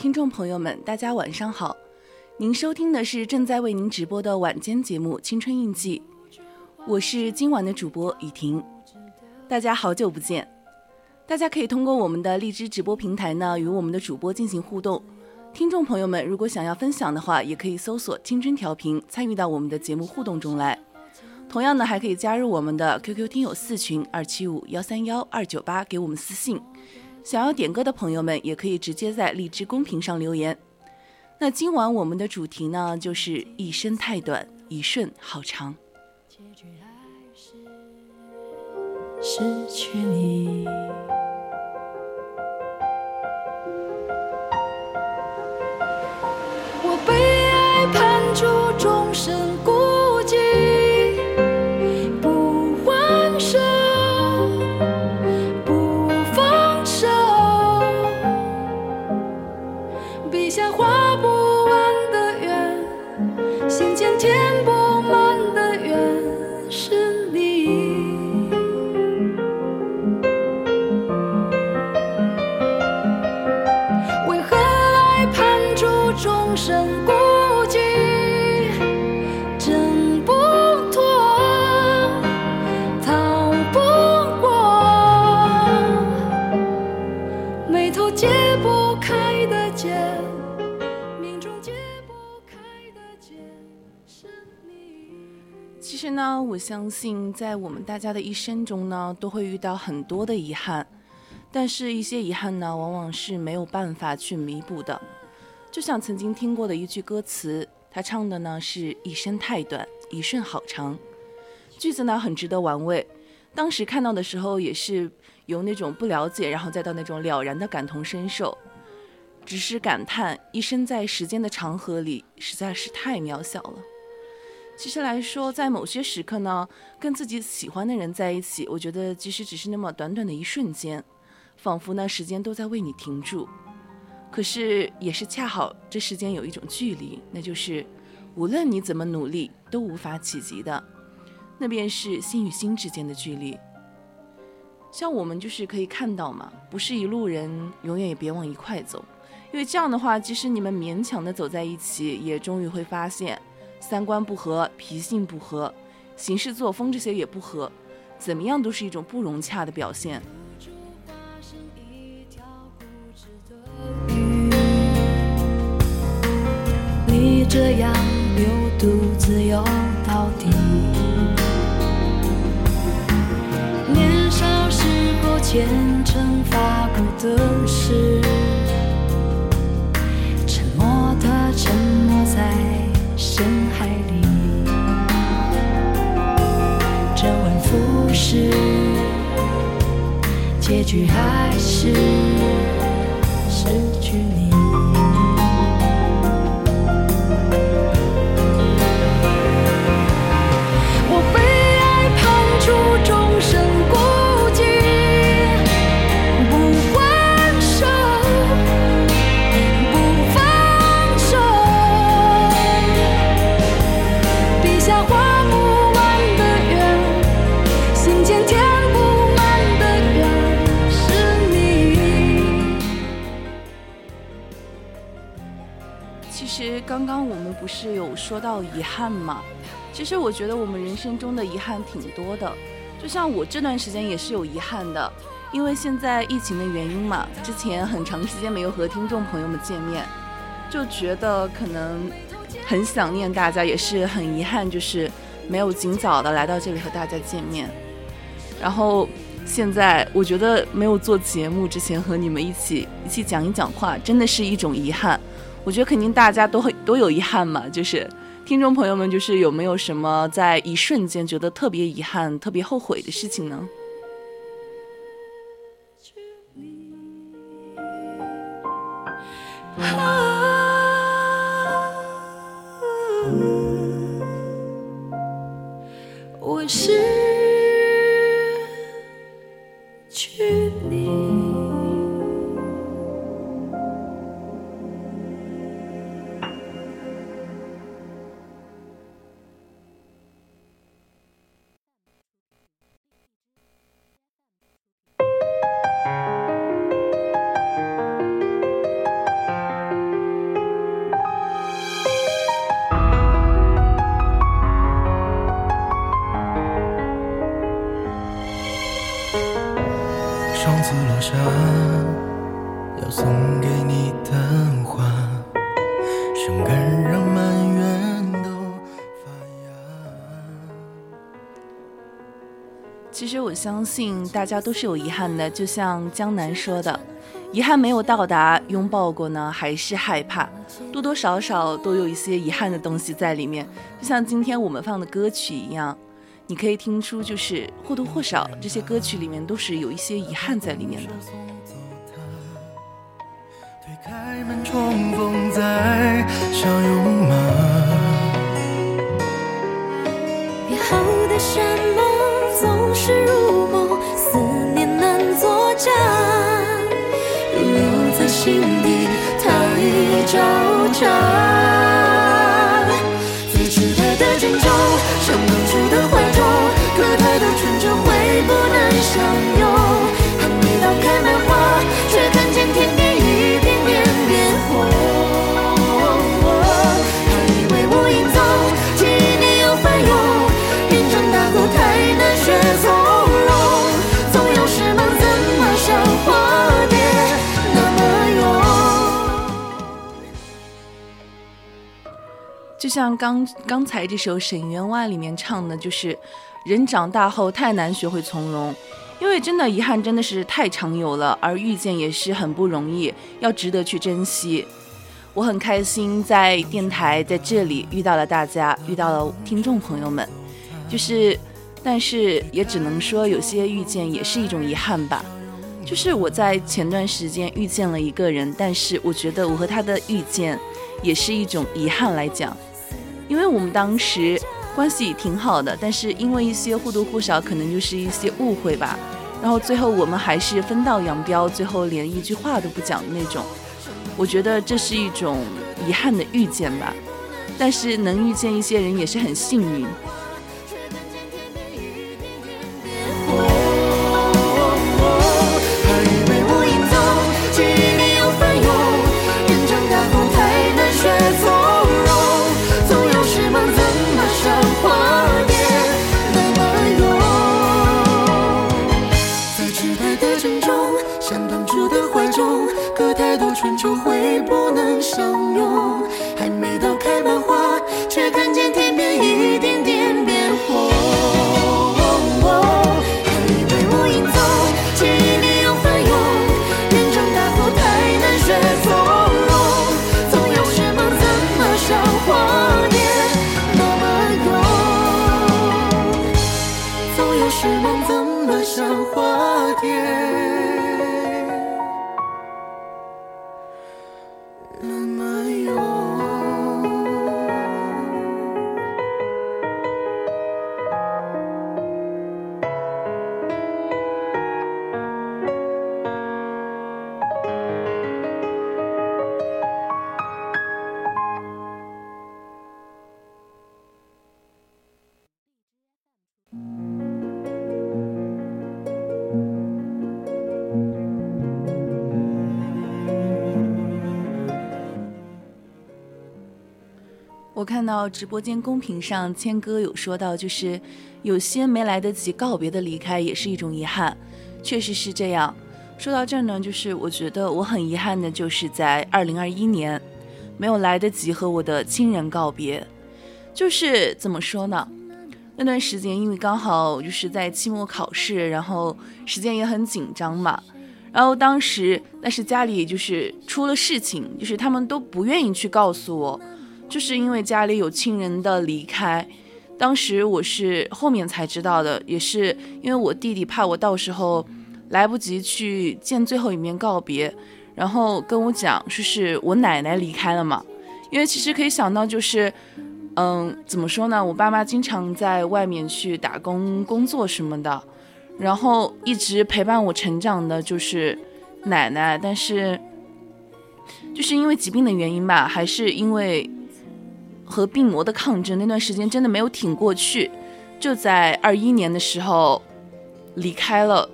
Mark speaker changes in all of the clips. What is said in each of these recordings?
Speaker 1: 听众朋友们，大家晚上好！您收听的是正在为您直播的晚间节目《青春印记》，我是今晚的主播雨婷。大家好久不见！大家可以通过我们的荔枝直播平台呢，与我们的主播进行互动。听众朋友们，如果想要分享的话，也可以搜索“青春调频”，参与到我们的节目互动中来。同样呢，还可以加入我们的 QQ 听友四群二七五幺三幺二九八，给我们私信。想要点歌的朋友们，也可以直接在荔枝公屏上留言。那今晚我们的主题呢，就是一生太短，一瞬好长。
Speaker 2: 结局还是失去你，
Speaker 1: 我相信在我们大家的一生中呢，都会遇到很多的遗憾，但是一些遗憾呢，往往是没有办法去弥补的。就像曾经听过的一句歌词，他唱的呢是一生太短，一瞬好长。句子呢很值得玩味，当时看到的时候也是由那种不了解，然后再到那种了然的感同身受，只是感叹一生在时间的长河里实在是太渺小了。其实来说，在某些时刻呢，跟自己喜欢的人在一起，我觉得即使只是那么短短的一瞬间，仿佛呢时间都在为你停住。可是也是恰好这世间有一种距离，那就是无论你怎么努力都无法企及的，那便是心与心之间的距离。像我们就是可以看到嘛，不是一路人，永远也别往一块走，因为这样的话，即使你们勉强的走在一起，也终于会发现三观不合、脾性不合、行事作风这些也不合，怎么样都是一种不融洽的表现。
Speaker 2: 你这样流独自游到底。年少时候虔诚发过的誓，沉默的沉没在深海里。周而复始。结局还是
Speaker 1: 刚刚我们不是有说到遗憾吗？其实我觉得我们人生中的遗憾挺多的，就像我这段时间也是有遗憾的，因为现在疫情的原因嘛，之前很长时间没有和听众朋友们见面，就觉得可能很想念大家，也是很遗憾，就是没有尽早的来到这里和大家见面。然后现在我觉得没有做节目之前和你们一起一起讲一讲话，真的是一种遗憾。我觉得肯定大家都会都有遗憾嘛，就是听众朋友们，就是有没有什么在一瞬间觉得特别遗憾、特别后悔的事情呢？
Speaker 3: 我
Speaker 1: 相信大家都是有遗憾的，就像江南说的，遗憾没有到达，拥抱过呢，还是害怕，多多少少都有一些遗憾的东西在里面。就像今天我们放的歌曲一样，你可以听出，就是或多或少这些歌曲里面都是有一些遗憾在里面的。推开门重逢再相拥吗？约好的山是如梦，思念难作假，留留在心底太招架。最迟来的珍重，像当初的怀中，隔太多春秋，会不能相拥。像刚刚才这首《沈园外》里面唱的，就是人长大后太难学会从容，因为真的遗憾真的是太常有了，而遇见也是很不容易，要值得去珍惜。我很开心在电台在这里遇到了大家，遇到了听众朋友们，就是，但是也只能说有些遇见也是一种遗憾吧。就是我在前段时间遇见了一个人，但是我觉得我和他的遇见也是一种遗憾来讲。因为我们当时关系挺好的，但是因为一些或多或少可能就是一些误会吧，然后最后我们还是分道扬镳，最后连一句话都不讲的那种。我觉得这是一种遗憾的遇见吧，但是能遇见一些人也是很幸运。到直播间公屏上谦哥有说到，就是有些没来得及告别的离开，也是一种遗憾，确实是这样。说到这儿呢，就是我觉得我很遗憾的，就是在二零二一年没有来得及和我的亲人告别。就是怎么说呢？那段时间因为刚好就是在期末考试，然后时间也很紧张嘛。然后当时但是家里就是出了事情，就是他们都不愿意去告诉我，就是因为家里有亲人的离开。当时我是后面才知道的，也是因为我弟弟怕我到时候。来不及去见最后一面告别，然后跟我讲说是我奶奶离开了嘛。因为其实可以想到，就是，嗯，怎么说呢？我爸妈经常在外面去打工工作什么的，然后一直陪伴我成长的就是奶奶。但是，就是因为疾病的原因吧，还是因为和病魔的抗争，那段时间真的没有挺过去，就在二一年的时候离开了。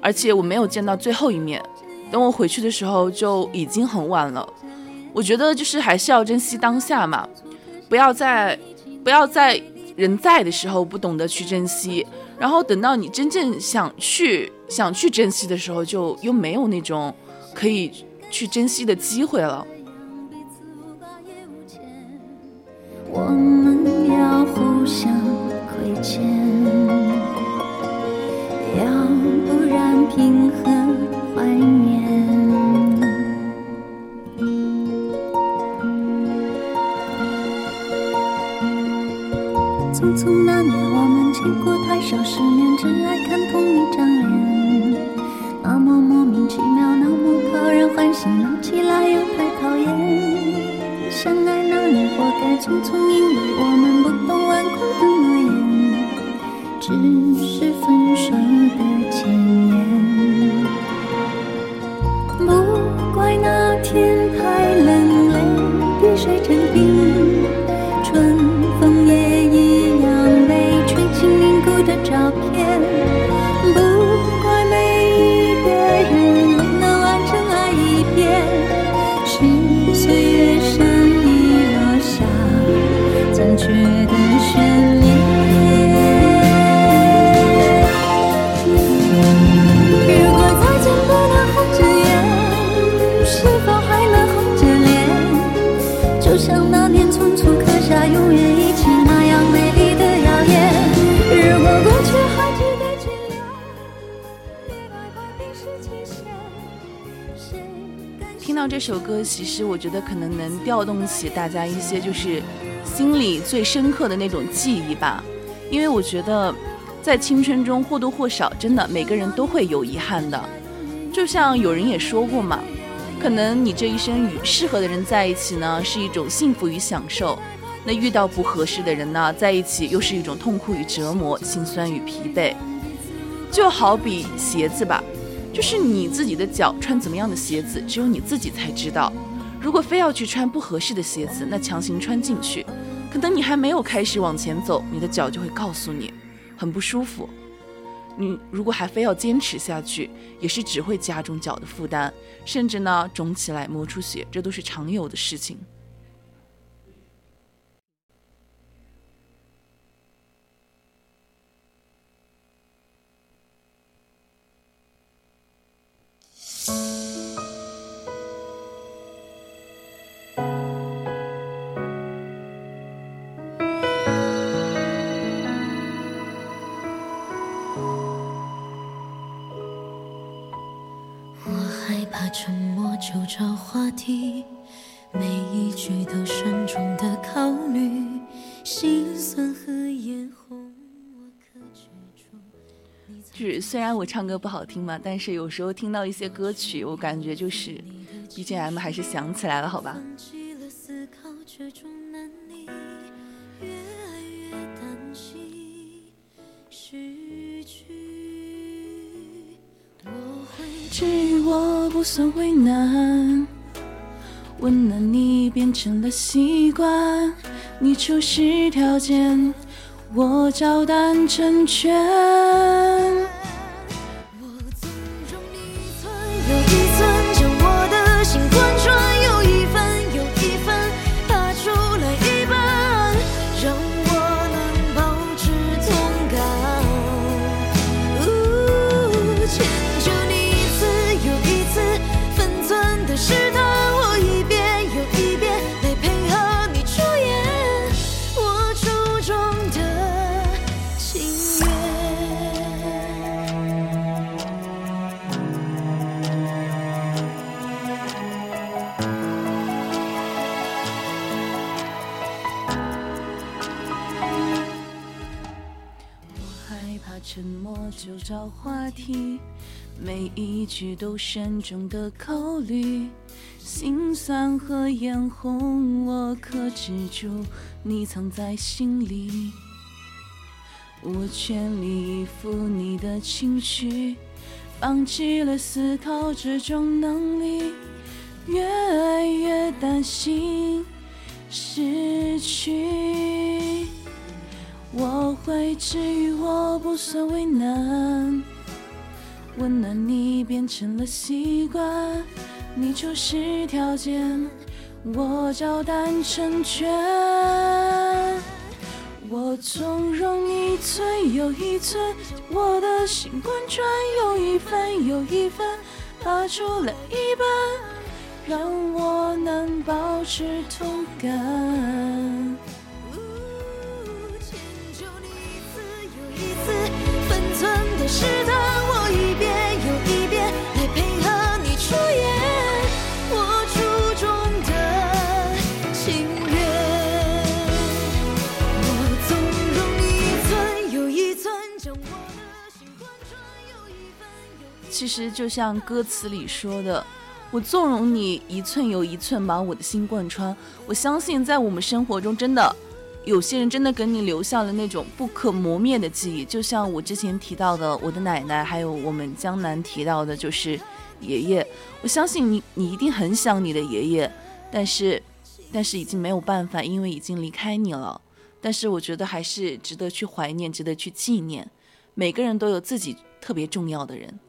Speaker 1: 而且我没有见到最后一面，等我回去的时候就已经很晚了。我觉得就是还是要珍惜当下嘛，不要在不要在人在的时候不懂得去珍惜，然后等到你真正想去想去珍惜的时候，就又没有那种可以去珍惜的机会了。
Speaker 3: 我们要互相亏欠。要不然平衡怀念。匆匆那年，我们见过太少世面，只爱看同一张脸。那么莫名其妙，那么讨人欢喜，闹起来又太讨厌。相爱那年，活该匆匆，因为我们不懂顽固的诺言，只是分手的前言。不怪那天太冷，泪滴水成冰，
Speaker 1: 这首歌，其实我觉得可能能调动起大家一些就是心里最深刻的那种记忆吧。因为我觉得在青春中或多或少，真的每个人都会有遗憾的。就像有人也说过嘛。可能你这一生与适合的人在一起呢，是一种幸福与享受；那遇到不合适的人呢，在一起又是一种痛苦与折磨、心酸与疲惫。就好比鞋子吧，就是你自己的脚穿怎么样的鞋子，只有你自己才知道。如果非要去穿不合适的鞋子，那强行穿进去，可能你还没有开始往前走，你的脚就会告诉你很不舒服。你如果还非要坚持下去，也是只会加重脚的负担，甚至呢肿起来、磨出血，这都是常有的事情。虽然我唱歌不好听嘛，但是有时候听到一些歌曲，我感觉就是 BGM 还是想起来了，好吧。至于我不算为难，温暖你变成了习惯，你出示条件，我照单成全。就找话题，每一句都慎重的考虑，心酸和眼红我克制住，你藏在心里。我全力以赴你的情绪，放弃了思考这种能力，越爱越担心失去。我会治愈，我不算为难，温暖你变成了习惯，你就是条件，我照单成全。我纵容一寸又一寸，我的心贯穿又一分又一分，拔出了一半，让我能保持痛感。
Speaker 3: 是的我一遍又一遍，来配合你出演我初衷的情愿。我纵容你一寸又一寸，将我的心贯穿有一分又一分。
Speaker 1: 其实就像歌词里说的，我纵容你一寸又一寸把我的心贯穿。我相信在我们生活中，真的有些人真的给你留下了那种不可磨灭的记忆。就像我之前提到的，我的奶奶，还有我们江南提到的，就是爷爷。我相信你，你一定很想你的爷爷，但是，但是已经没有办法，因为已经离开你了。但是我觉得还是值得去怀念，值得去纪念。每个人都有自己特别重要的人。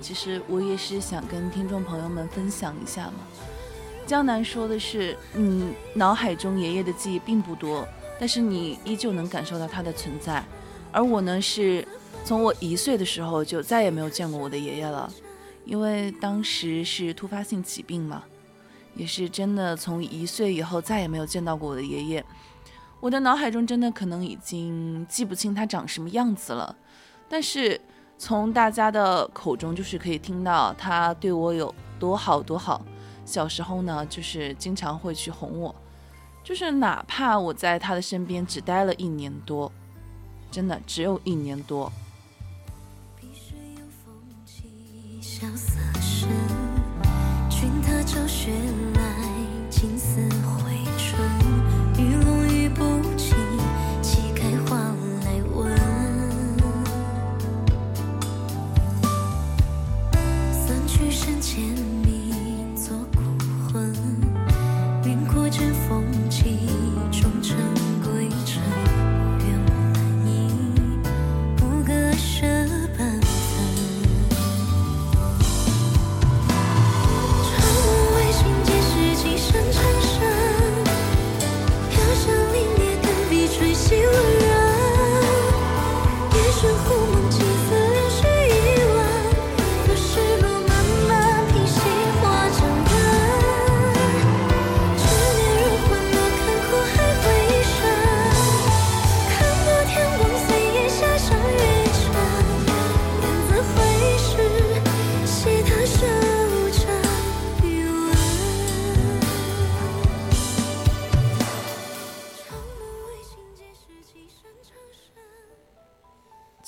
Speaker 1: 其实我也是想跟听众朋友们分享一下嘛。江南说的是，你脑海中爷爷的记忆并不多，但是你依旧能感受到他的存在。而我呢，是从我一岁的时候就再也没有见过我的爷爷了，因为当时是突发性疾病嘛，也是真的从一岁以后再也没有见到过我的爷爷。我的脑海中真的可能已经记不清他长什么样子了，但是从大家的口中就是可以听到他对我有多好多好。小时候呢，就是经常会去哄我，就是哪怕我在他的身边只待了一年多，真的只有一年多，
Speaker 3: 碧水有风起，萧瑟声。君踏朝雪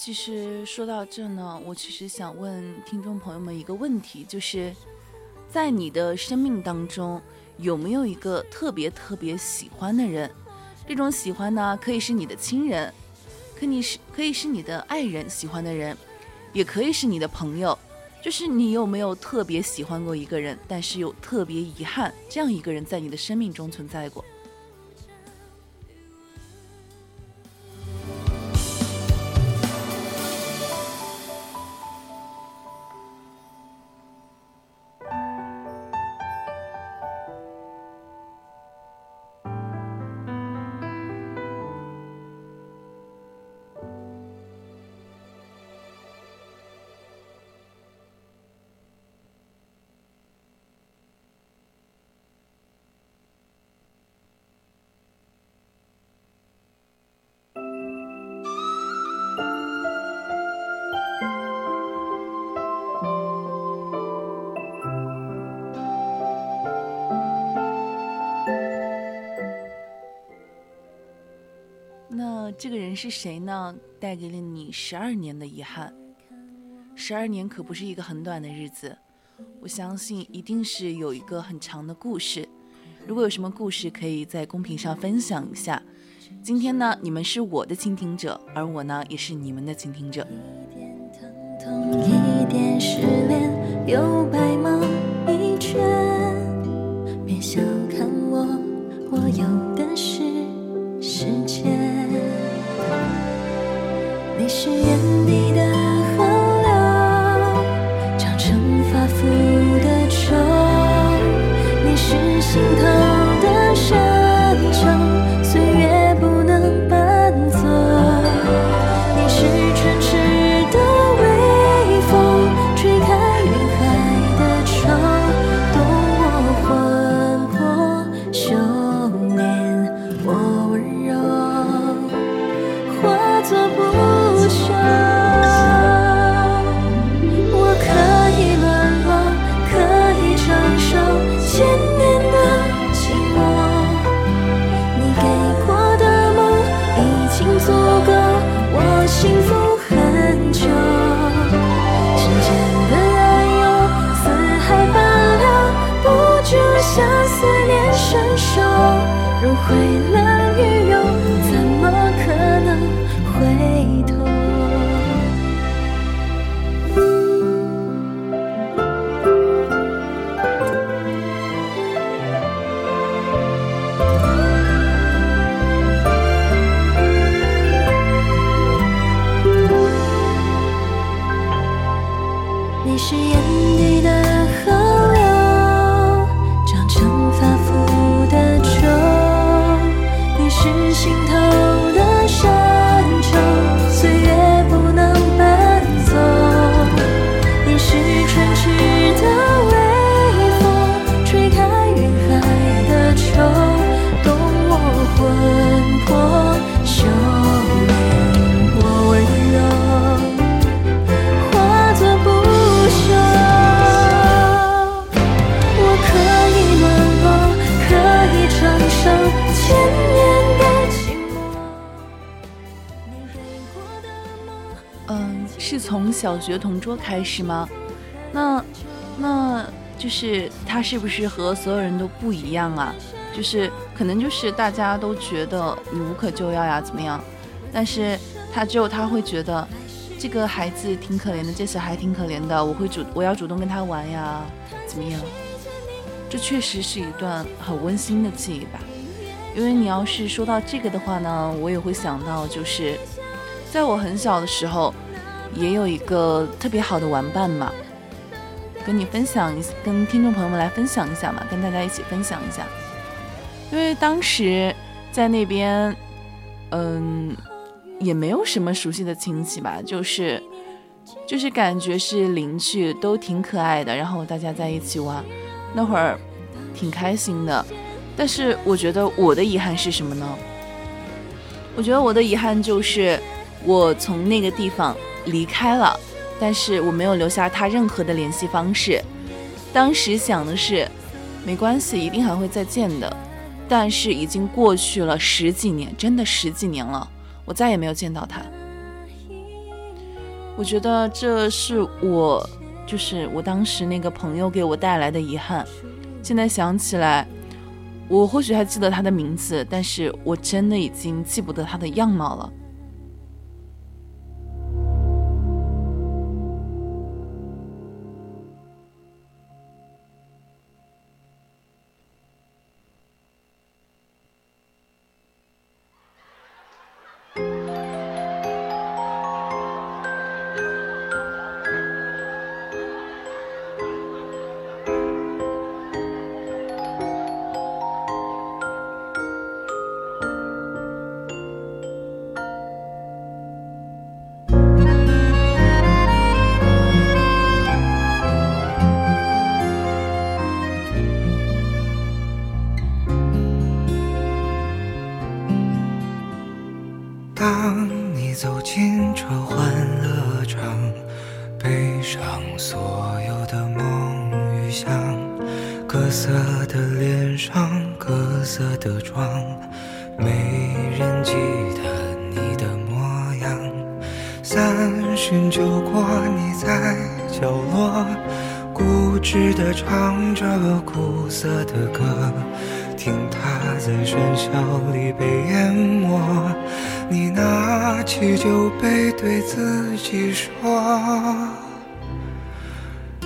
Speaker 1: 其实说到这呢，我其实想问听众朋友们一个问题，就是在你的生命当中，有没有一个特别特别喜欢的人？这种喜欢呢，可以是你的亲人，可你是可以是你的爱人喜欢的人，也可以是你的朋友。就是你有没有特别喜欢过一个人，但是又特别遗憾，这样一个人在你的生命中存在过？是谁呢？带给了你十二年的遗憾。十二年可不是一个很短的日子，我相信一定是有一个很长的故事。如果有什么故事，可以在公屏上分享一下。今天呢，你们是我的倾听者，而我呢，也是你们的倾听者。一点失恋，有白茫心头从小学同桌开始吗？那，那就是他是不是和所有人都不一样啊？就是可能就是大家都觉得你无可救药呀，怎么样？但是他只有他会觉得这个孩子挺可怜的，这小孩挺可怜的，我会主我要主动跟他玩呀，怎么样？这确实是一段很温馨的记忆吧。因为你要是说到这个的话呢，我也会想到，就是在我很小的时候。也有一个特别好的玩伴嘛，跟你分享一，跟听众朋友们来分享一下嘛，跟大家一起分享一下。因为当时在那边，嗯，也没有什么熟悉的亲戚吧，就是就是感觉是邻居，都挺可爱的，然后大家在一起玩，那会儿挺开心的。但是我觉得我的遗憾是什么呢？我觉得我的遗憾就是我从那个地方。离开了，但是我没有留下他任何的联系方式。当时想的是，没关系，一定还会再见的。但是已经过去了十几年，真的十几年了，我再也没有见到他。我觉得这是我，就是我当时那个朋友给我带来的遗憾。现在想起来，我或许还记得他的名字，但是我真的已经记不得他的样貌了。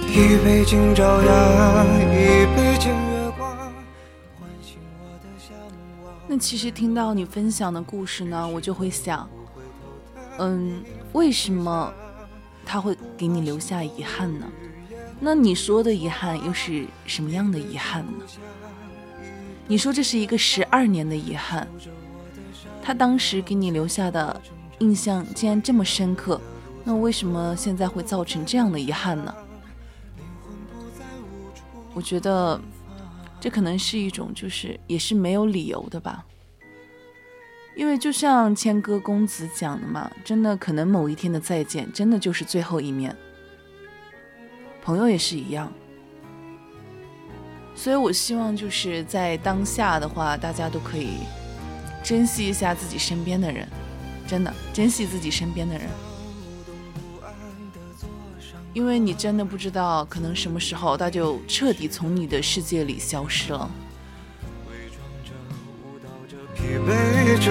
Speaker 1: 一杯敬朝阳一杯敬月光那其实听到你分享的故事呢，我就会想，嗯，为什么他会给你留下遗憾呢？那你说的遗憾又是什么样的遗憾呢？你说这是一个十二年的遗憾，他当时给你留下的印象竟然这么深刻，那为什么现在会造成这样的遗憾呢？我觉得，这可能是一种，就是也是没有理由的吧。因为就像谦哥公子讲的嘛，真的可能某一天的再见，真的就是最后一面。朋友也是一样。所以我希望就是在当下的话，大家都可以珍惜一下自己身边的人，真的珍惜自己身边的人。因为你真的不知道，可能什么时候他就彻底从你的世界里消失了。
Speaker 4: 伪装着、舞蹈着疲惫着，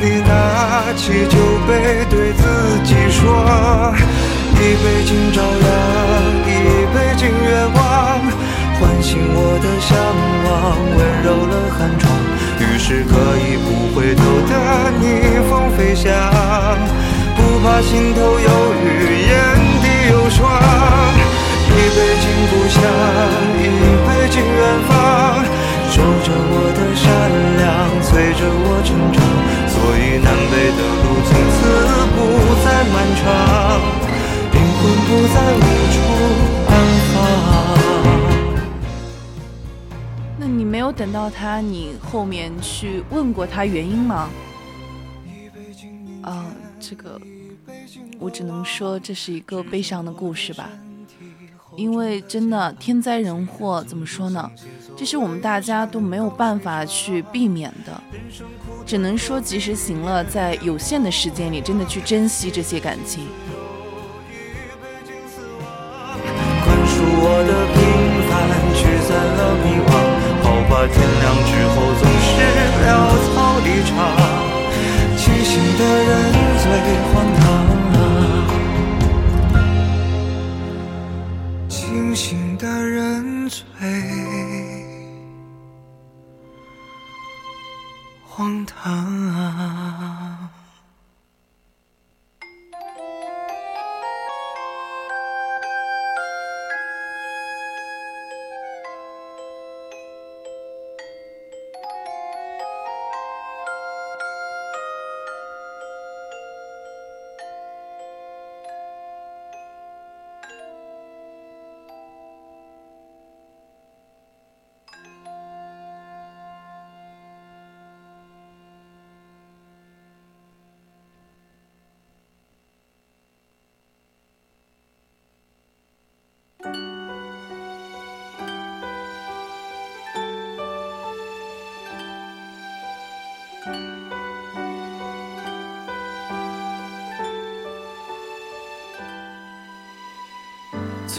Speaker 4: 你拿起酒杯对自己说：一杯敬朝阳，一杯敬月光，唤醒我的向往，温柔了寒窗。于是可以不回头的逆风飞翔，不怕心头有雨眼。霜，一杯敬故乡，一杯敬远方，守着我的善良，催着我成长。所以南北的路从此不再漫长，灵魂不再无处安放。
Speaker 1: 那你没有等到他，你后面去问过他原因吗？啊，这个。我只能说这是一个悲伤的故事吧，因为真的天灾人祸怎么说呢？这是我们大家都没有办法去避免的，只能说及时行乐，在有限的时间里，真的去珍惜这些感情。
Speaker 4: 宽恕我的平凡，驱散了迷惘，好吧，天亮之后总是潦草离场，清醒的人最荒唐。清醒的人最荒唐。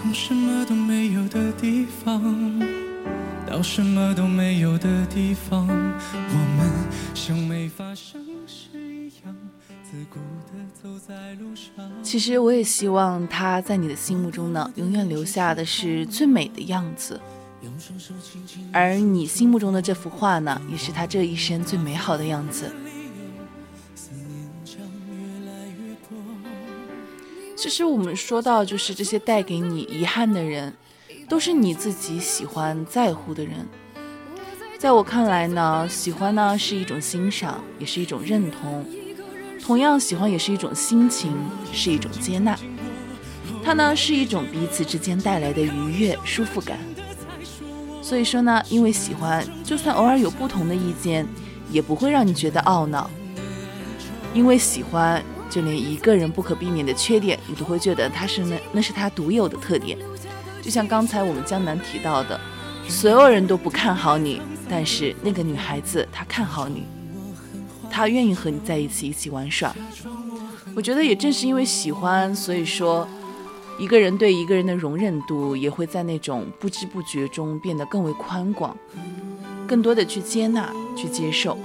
Speaker 5: 从什么都没有的地方到什么都没有的地方，我们像没发生事一样，自顾地走在路上。
Speaker 1: 其实我也希望他在你的心目中呢，永远留下的是最美的样子，而你心目中的这幅画呢，也是他这一生最美好的样子。实我们说到，就是这些带给你遗憾的人，都是你自己喜欢在乎的人。在我看来呢，喜欢呢是一种欣赏，也是一种认同。同样，喜欢也是一种心情，是一种接纳。它呢是一种彼此之间带来的愉悦、舒服感。所以说呢，因为喜欢，就算偶尔有不同的意见，也不会让你觉得懊恼。因为喜欢。就连一个人不可避免的缺点，你都会觉得他是那那是他独有的特点。就像刚才我们江南提到的，所有人都不看好你，但是那个女孩子她看好你，她愿意和你在一起一起玩耍。我觉得也正是因为喜欢，所以说一个人对一个人的容忍度也会在那种不知不觉中变得更为宽广，更多的去接纳、去接受。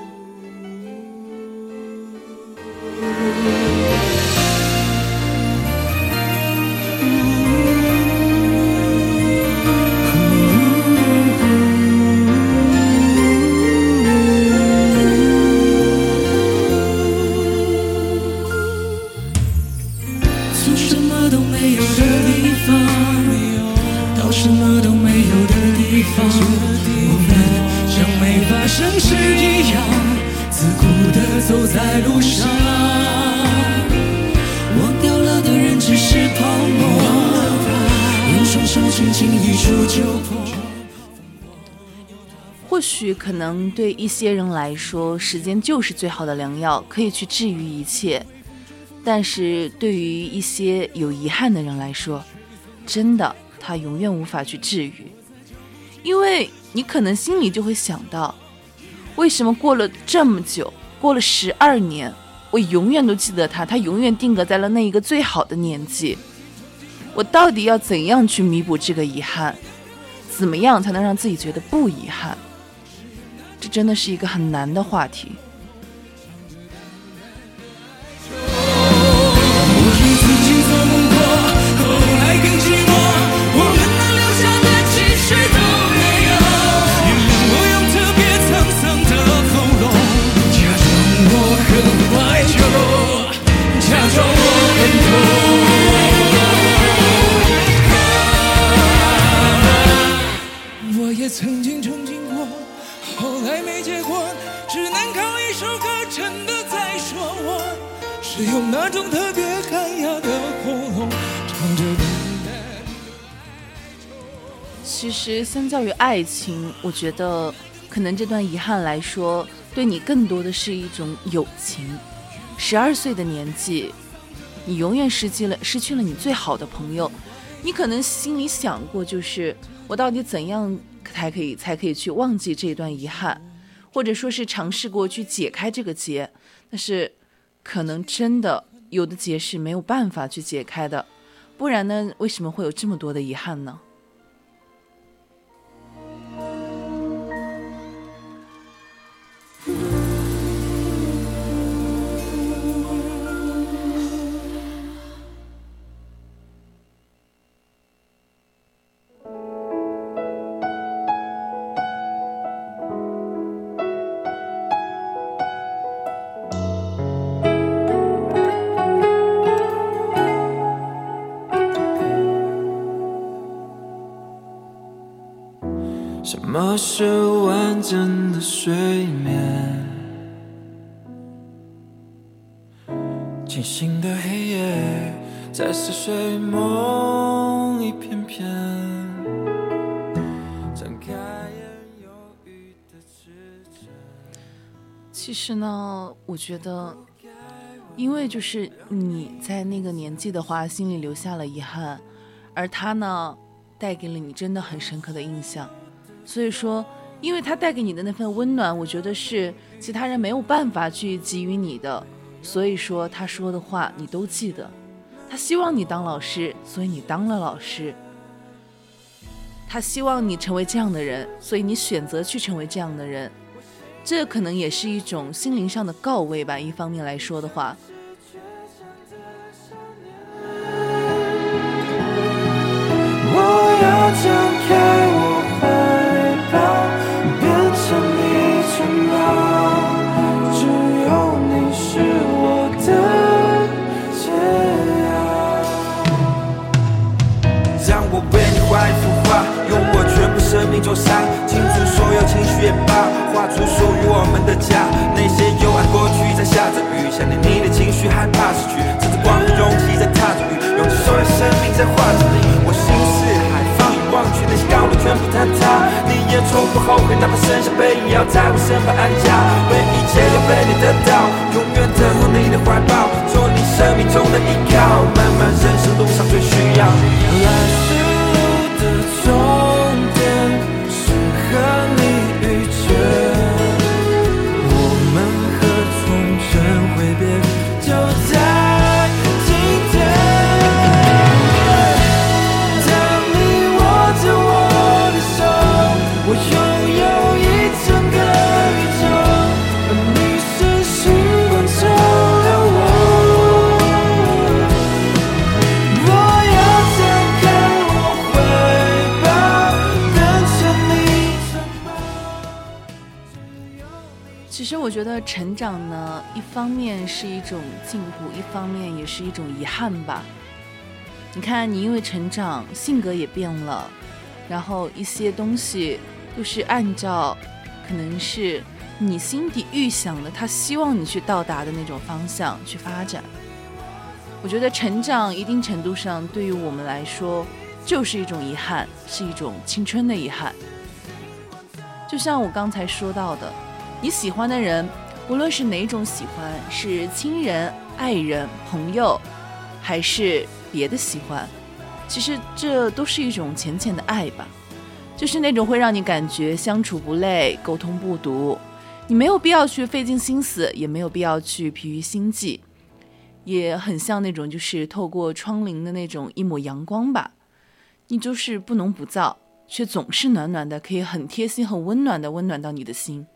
Speaker 1: 或许可能对一些人来说，时间就是最好的良药，可以去治愈一切。但是对于一些有遗憾的人来说，真的他永远无法去治愈，因为你可能心里就会想到，为什么过了这么久，过了十二年，我永远都记得他，他永远定格在了那一个最好的年纪。我到底要怎样去弥补这个遗憾？怎么样才能让自己觉得不遗憾？这真的是一个很难的话题。
Speaker 6: 用那种特别干哑的喉咙唱着
Speaker 1: 其实，相较于爱情，我觉得可能这段遗憾来说，对你更多的是一种友情。十二岁的年纪，你永远失去了失去了你最好的朋友。你可能心里想过，就是我到底怎样才可以才可以去忘记这段遗憾，或者说是尝试过去解开这个结，但是可能真的有的结是没有办法去解开的。不然呢，为什么会有这么多的遗憾呢？
Speaker 4: 么是完整的睡眠？清醒的黑夜，在似睡梦一片片。
Speaker 1: 其实呢，我觉得，因为就是你在那个年纪的话，心里留下了遗憾，而他呢，带给了你真的很深刻的印象。所以说，因为他带给你的那份温暖，我觉得是其他人没有办法去给予你的。所以说，他说的话你都记得。他希望你当老师，所以你当了老师。他希望你成为这样的人，所以你选择去成为这样的人，这可能也是一种心灵上的告慰吧。一方面来说的话，
Speaker 4: 全部生命灼伤，倾注所有情绪也罢，画出属于我们的家。那些幽暗过去在下着雨，想念你。的情绪，害怕失去，趁着光和勇气在踏着雨，用尽所有生命在画着你。我心似海，放眼望去，那些高楼全部坍塌，你。也从不后悔，哪怕剩下背影，也要在我身旁安家。为一切都被你。得到，永远等候你。的怀抱，做你。生命中的依靠。漫漫人生路上最需要你。我
Speaker 1: 觉得成长呢，一方面是一种进步，一方面也是一种遗憾吧。你看，你因为成长，性格也变了，然后一些东西都是按照可能是你心底预想的，他希望你去到达的那种方向去发展。我觉得成长一定程度上对于我们来说就是一种遗憾，是一种青春的遗憾。就像我刚才说到的，你喜欢的人，无论是哪种喜欢，是亲人、爱人、朋友，还是别的喜欢，其实这都是一种浅浅的爱吧，就是那种会让你感觉相处不累、沟通不毒，你没有必要去费尽心思，也没有必要去疲于心计，也很像那种就是透过窗棂的那种一抹阳光吧，你就是不浓不燥，却总是暖暖的，可以很贴心、很温暖的温暖到你的心。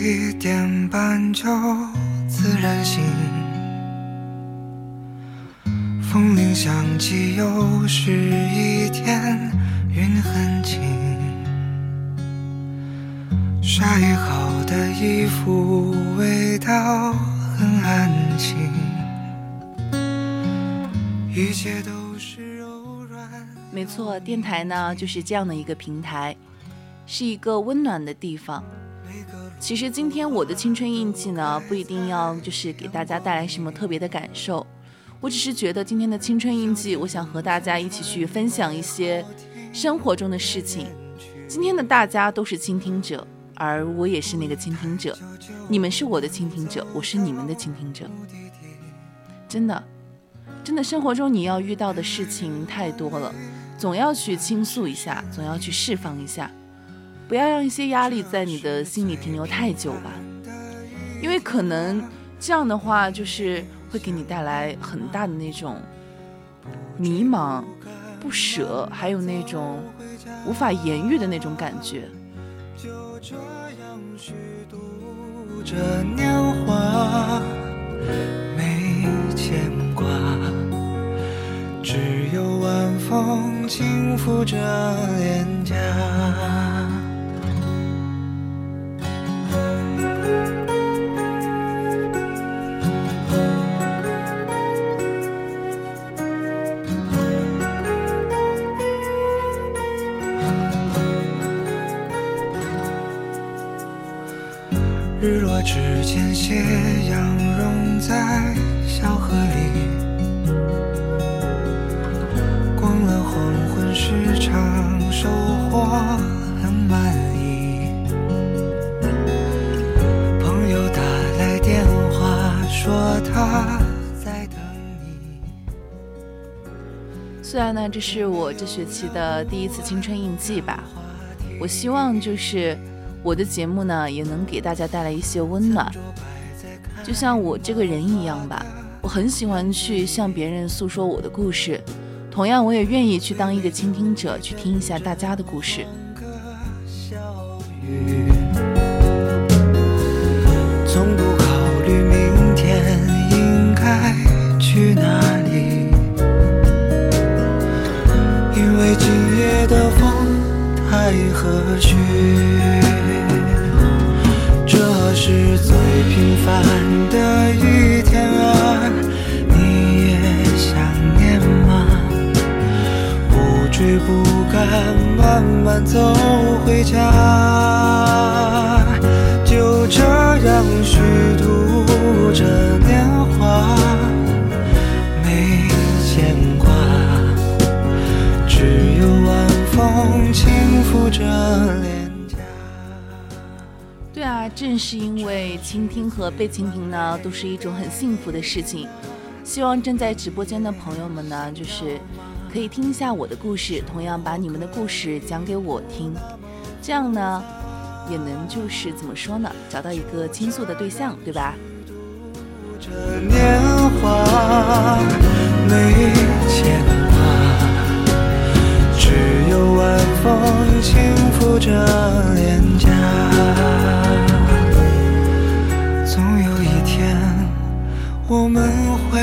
Speaker 4: 晨七点半就自然醒，风铃响起，又是一天，云很轻。晒好的衣服，味道很安静，一切都是柔软。
Speaker 1: 没错，电台呢就是这样的一个平台，是一个温暖的地方。其实今天我的青春印记呢，不一定要就是给大家带来什么特别的感受，我只是觉得今天的青春印记，我想和大家一起去分享一些生活中的事情。今天的大家都是倾听者，而我也是那个倾听者，你们是我的倾听者，我是你们的倾听者。真的，真的，生活中你要遇到的事情太多了，总要去倾诉一下，总要去释放一下，不要让一些压力在你的心里停留太久吧，因为可能这样的话，就是会给你带来很大的那种迷茫、不舍，还有那种无法言喻的那种感觉。
Speaker 4: 就这样虚度着年华，没牵挂，只有晚风轻拂着脸颊。日落之前，斜阳融在小河里，逛了黄昏市场收获
Speaker 1: 虽然呢，这是我这学期的第一次青春印记吧，我希望就是我的节目呢，也能给大家带来一些温暖，就像我这个人一样吧。我很喜欢去向别人诉说我的故事，同样我也愿意去当一个倾听者，去听一下大家的故事。
Speaker 4: 夜的风太和煦。这是最平凡的一天啊，你也想念吗？不追不赶，慢慢走回家。就这样虚度着
Speaker 1: 正是因为倾听和被倾听呢，都是一种很幸福的事情。希望正在直播间的朋友们呢，就是可以听一下我的故事，同样把你们的故事讲给我听，这样呢，也能就是怎么说呢，找到一个倾诉的对象，对吧？
Speaker 4: 年华没牵挂，只有晚风轻拂着脸颊。我们会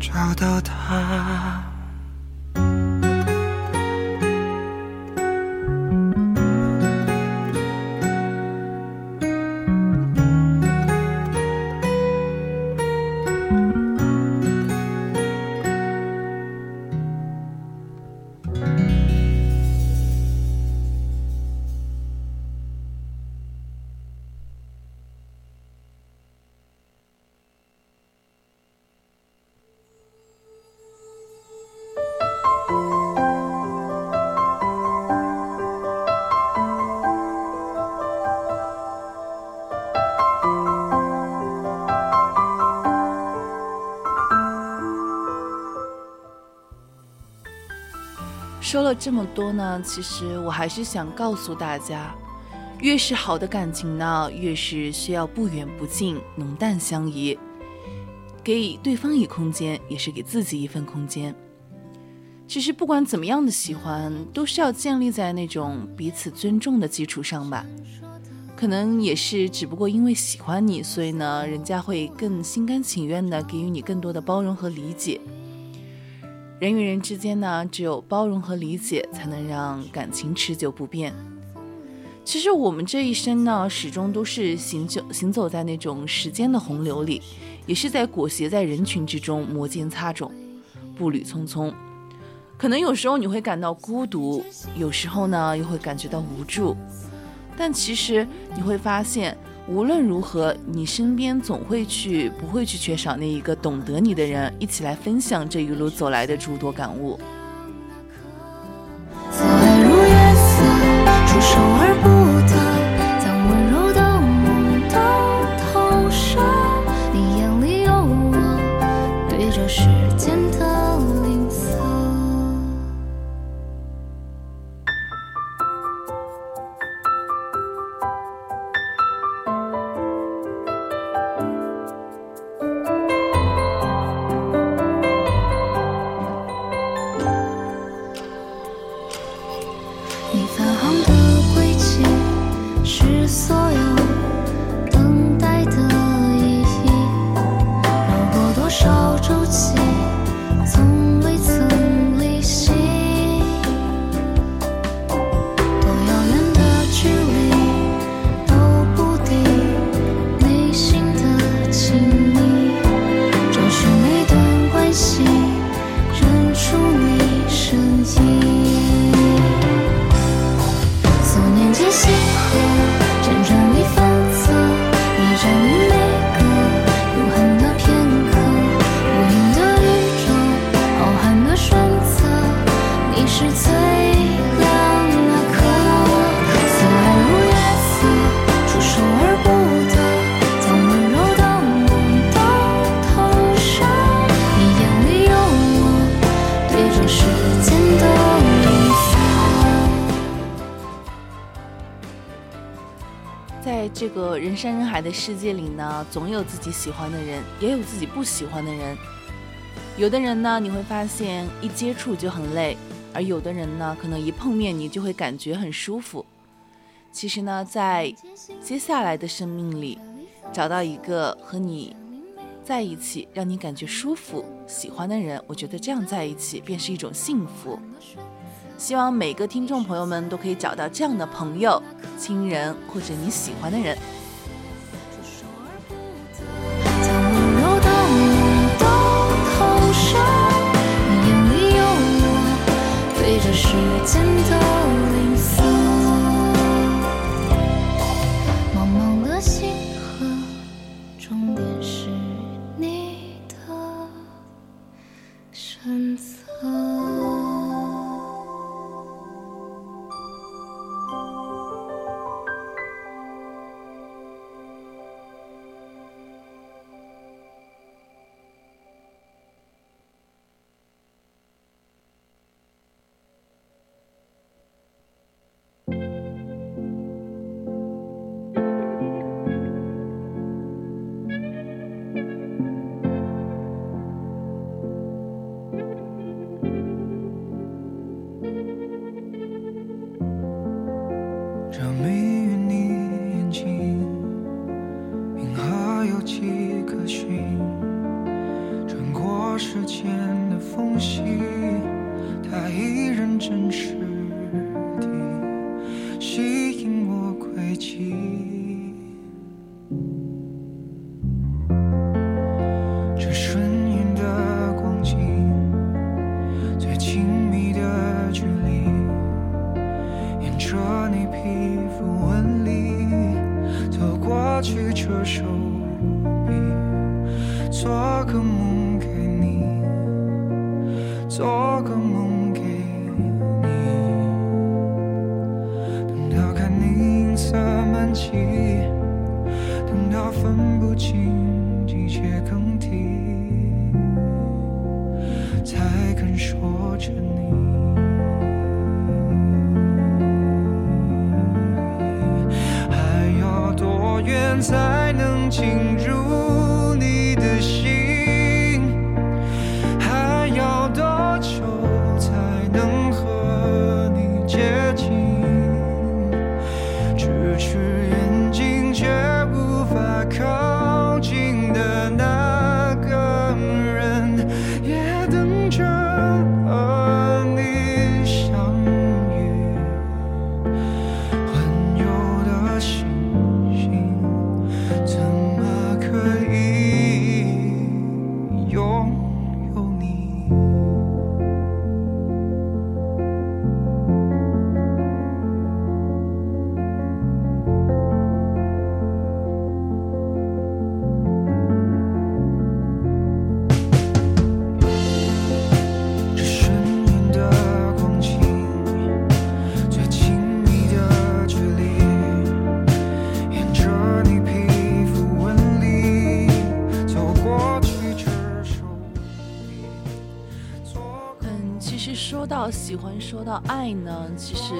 Speaker 4: 找到他。
Speaker 1: 了这么多呢，其实我还是想告诉大家，越是好的感情呢，越是需要不远不近，浓淡相宜。给对方以空间，也是给自己一份空间。其实不管怎么样的喜欢，都是要建立在那种彼此尊重的基础上吧。可能也是只不过因为喜欢你，所以呢，人家会更心甘情愿的给予你更多的包容和理解。人与人之间呢，只有包容和理解，才能让感情持久不变。其实我们这一生呢，始终都是行走行走在那种时间的洪流里，也是在裹挟在人群之中，摩肩擦踵，步履匆匆。可能有时候你会感到孤独，有时候呢又会感觉到无助。但其实你会发现，无论如何，你身边总会去不会去缺少那一个懂得你的人，一起来分享这一路走来的诸多感悟。
Speaker 3: 似爱如月色，触手世
Speaker 1: 界里呢，总有自己喜欢的人，也有自己不喜欢的人。有的人呢，你会发现一接触就很累，而有的人呢，可能一碰面你就会感觉很舒服。其实呢，在接下来的生命里，找到一个和你在一起，让你感觉舒服、喜欢的人，我觉得这样在一起便是一种幸福。希望每个听众朋友们都可以找到这样的朋友、亲人或者你喜欢的人。尽头到爱呢，其实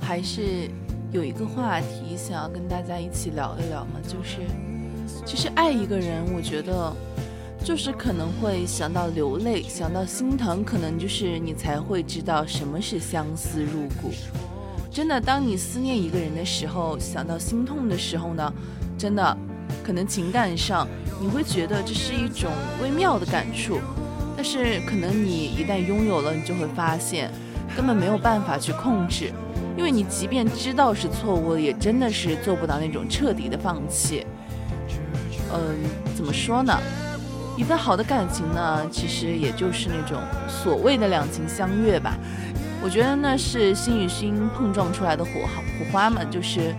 Speaker 1: 还是有一个话题想要跟大家一起聊一聊嘛，就是其实爱一个人，我觉得就是可能会想到流泪，想到心疼，可能就是你才会知道什么是相思入骨。真的，当你思念一个人的时候，想到心痛的时候呢，真的可能情感上你会觉得这是一种微妙的感触。但是可能你一旦拥有了，你就会发现根本没有办法去控制，因为你即便知道是错误，也真的是做不到那种彻底的放弃。嗯，怎么说呢？一份好的感情呢，其实也就是那种所谓的两情相悦吧。我觉得那是心与心碰撞出来的火火花嘛，就是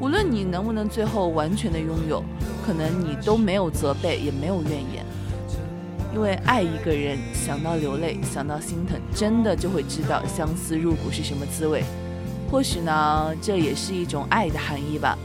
Speaker 1: 无论你能不能最后完全的拥有，可能你都没有责备，也没有怨言。因为爱一个人，想到流泪，想到心疼，真的就会知道相思入骨是什么滋味。或许呢，这也是一种爱的含义吧。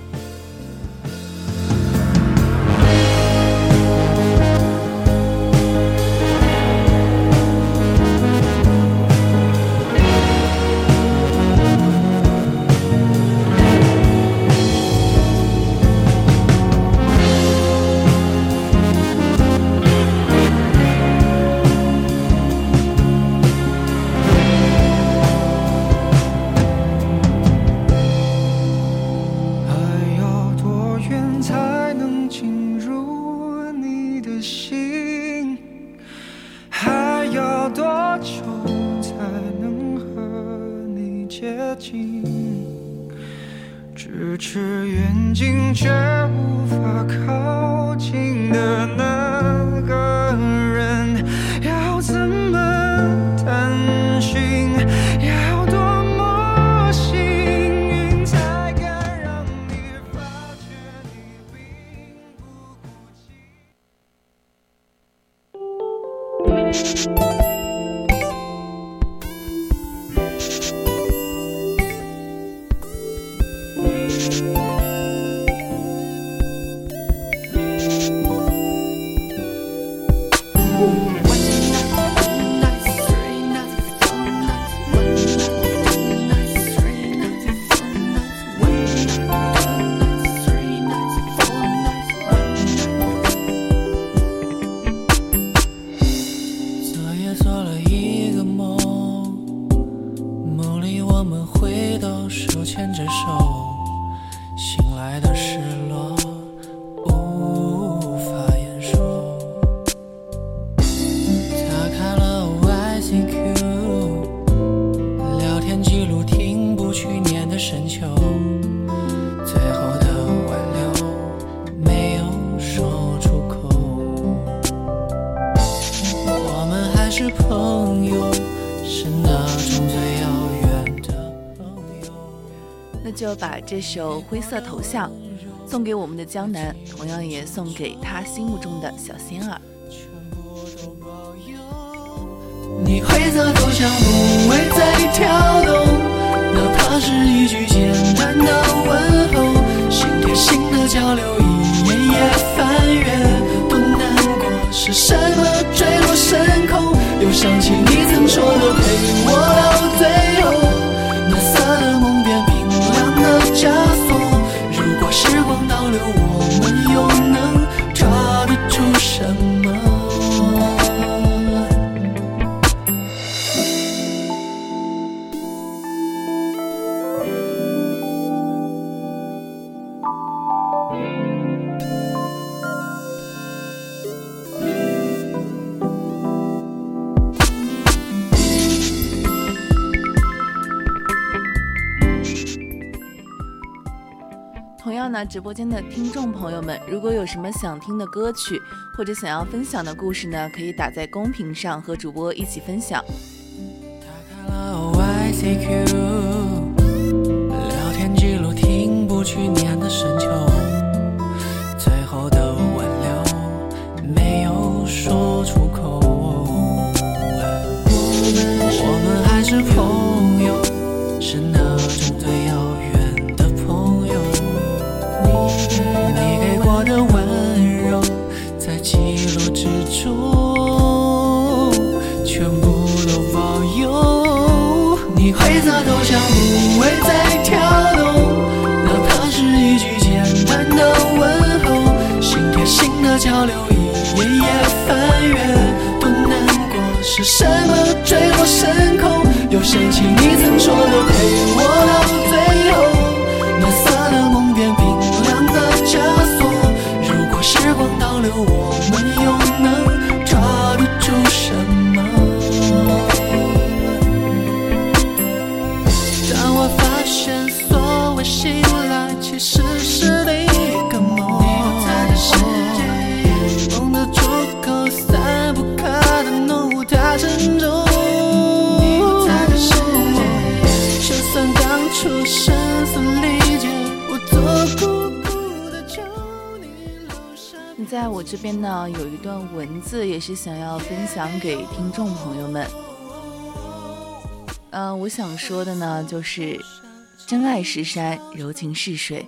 Speaker 1: 这首《灰色头像》送给我们的江南，同样也送给他心目中的小仙儿。
Speaker 5: 你灰色头像不会再跳动，哪怕是一句简单的问候，心贴心的交流，一页页翻阅，多难过，是什么坠落深空？又想起你曾说的陪我
Speaker 1: 直播间的听众朋友们，如果有什么想听的歌曲或者想要分享的故事呢，可以打在公屏上和主播一起分享。
Speaker 5: 打开了 YCQ，聊天记录停不去年的深秋，灰色头像不会再跳动，哪怕是一句简单的问候，心贴心的交流，一页页翻阅，多难过，是什么坠落深空？又想起你曾说的陪我到最后，暖色的梦变冰凉的枷锁。如果时光倒流，我我
Speaker 1: 这边呢，有一段文字也是想要分享给听众朋友们。嗯、我想说的呢，就是真爱是山，柔情是水，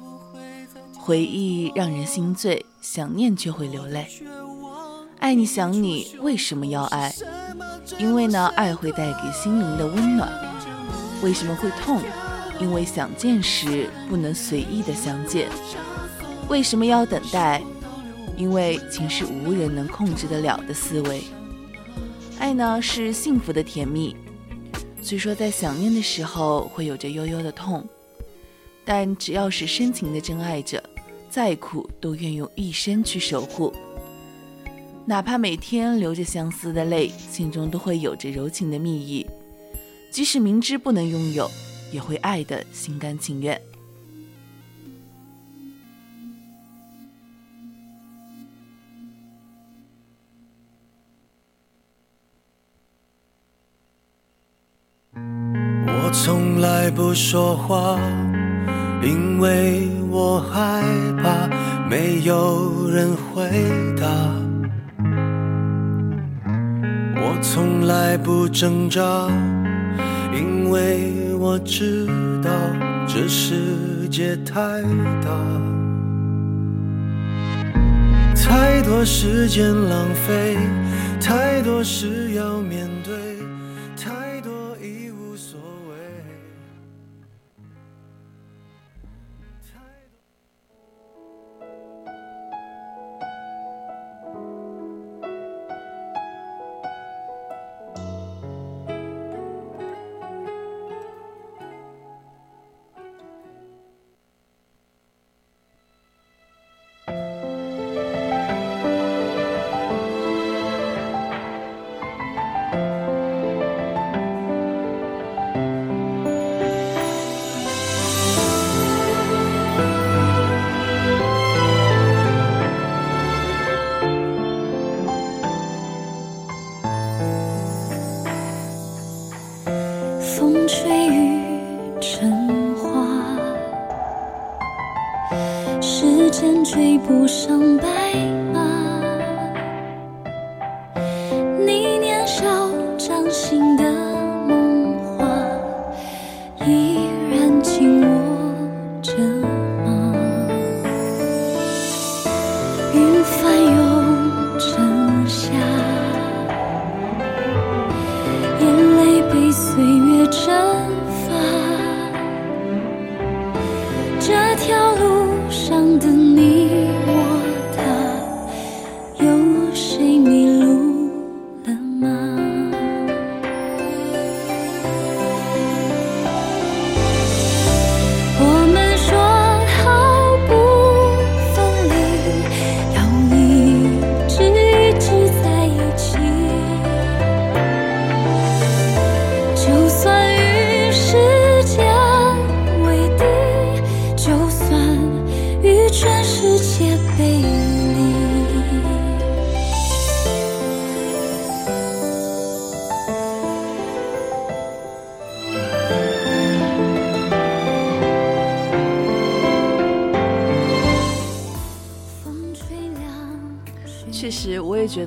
Speaker 1: 回忆让人心醉，想念却会流泪。爱你想你，为什么要爱？因为呢，爱会带给心灵的温暖。为什么会痛？因为想见时不能随意的相见。为什么要等待？因为情是无人能控制得了的思维。爱呢是幸福的甜蜜，虽说在想念的时候会有着悠悠的痛，但只要是深情的真爱着，再苦都愿用一生去守护。哪怕每天流着相思的泪，心中都会有着柔情的蜜意。即使明知不能拥有，也会爱得心甘情愿。
Speaker 4: 我从来不说话，因为我害怕没有人回答。我
Speaker 2: 从来不挣扎，因为我知道这世界太大，太多时间浪费，太多事要面对，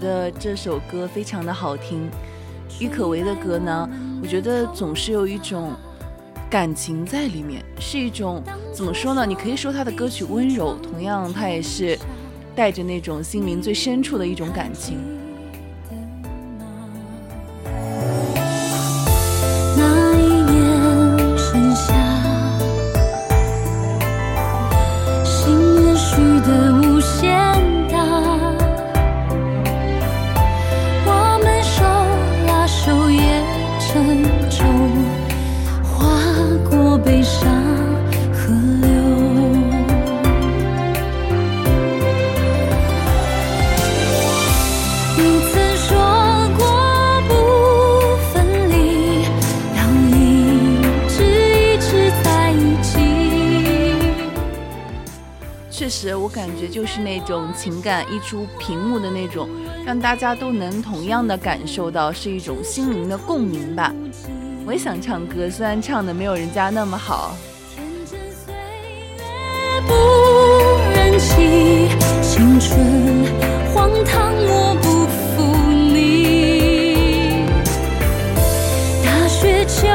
Speaker 1: 得这首歌非常的好听。郁可唯的歌呢，我觉得总是有一种感情在里面，是一种怎么说呢？你可以说他的歌曲温柔，同样他也是带着那种心灵最深处的一种感情。
Speaker 3: 时，我
Speaker 1: 感觉就是那种情感溢出屏幕的那种，让大家都能同样的感受到，是一种心灵的共鸣吧。我也想唱歌，虽然唱的没有人家那么好。
Speaker 3: 青春荒唐我不负你。大雪求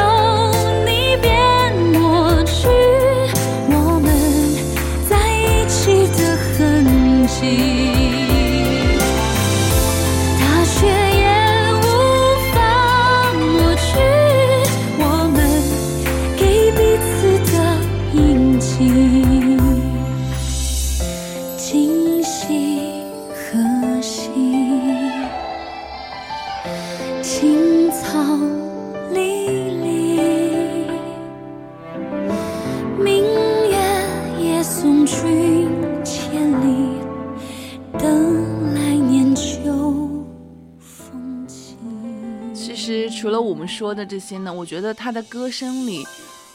Speaker 1: 说的这些呢，我觉得他的歌声里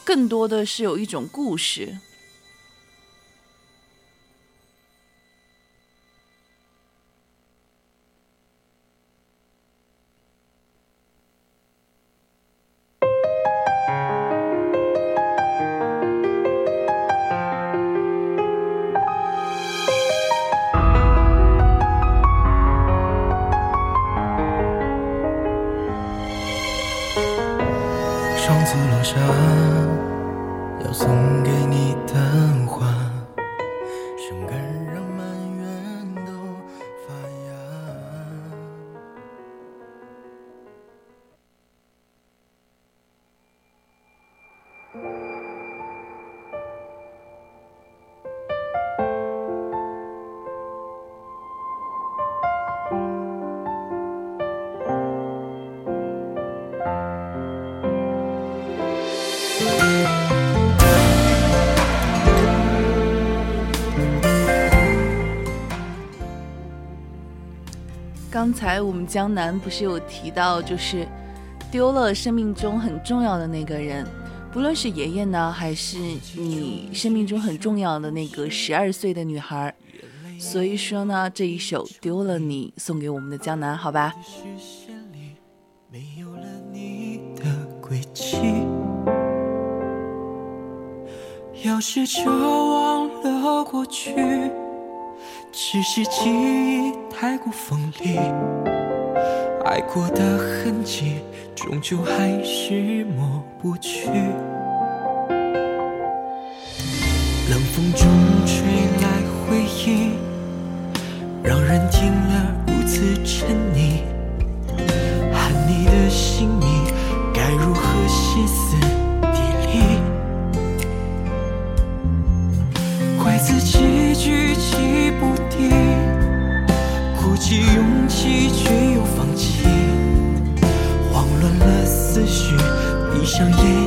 Speaker 1: 更多的是有一种故事。刚才我们江南不是有提到，就是丢了生命中很重要的那个人，不论是爷爷呢，还是你生命中很重要的那个十二岁的女孩。所以说呢，这一首《丢了你》送给我们的江南，好吧？
Speaker 7: 要试着忘了过去，只是记忆太过锋利，爱过的痕迹终究还是抹不去。冷风中吹来回忆，让人听了如此沉溺。喊你的姓名，该如何歇斯底里？
Speaker 1: 相依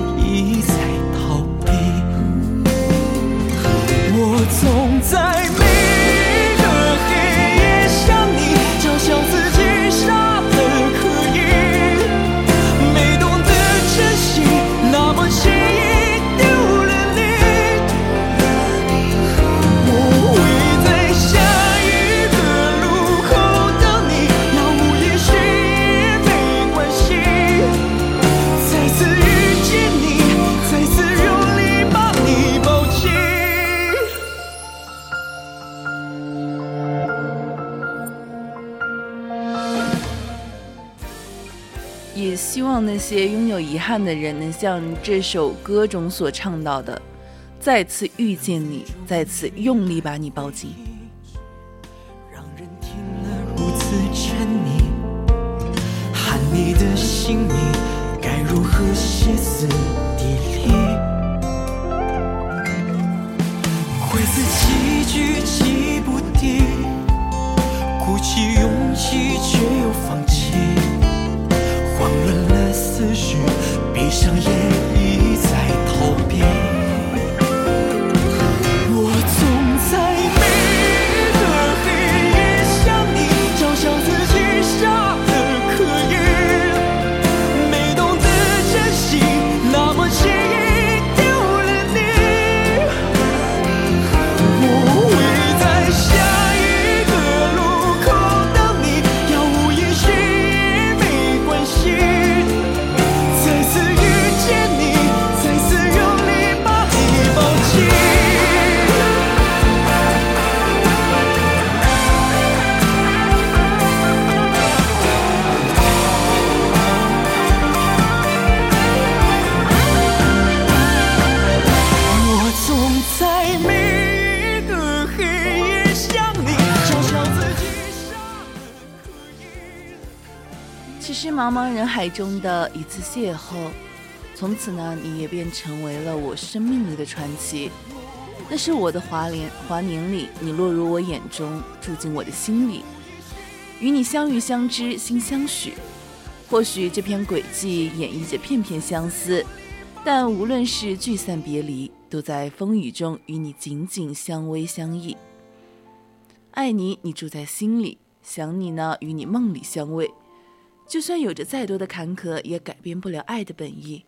Speaker 1: 的人能像这首歌中所唱到的，再次遇见你，再次用力把你抱紧。
Speaker 7: 让人听了如此沉溺，喊你的姓名，该如何歇斯底里？怪自己举棋不定，鼓起勇气却又闭上眼一再逃避。
Speaker 1: 茫茫人海中的一次邂逅，从此呢，你也便成为了我生命里的传奇。那是我的华年华年里，你落入我眼中，住进我的心里。与你相遇相知，心相许。或许这篇轨迹演绎着片片相思，但无论是聚散别离，都在风雨中与你紧紧相偎相依。爱你，你住在心里；想你呢，与你梦里相偎。就算有着再多的坎坷，也改变不了爱的本意。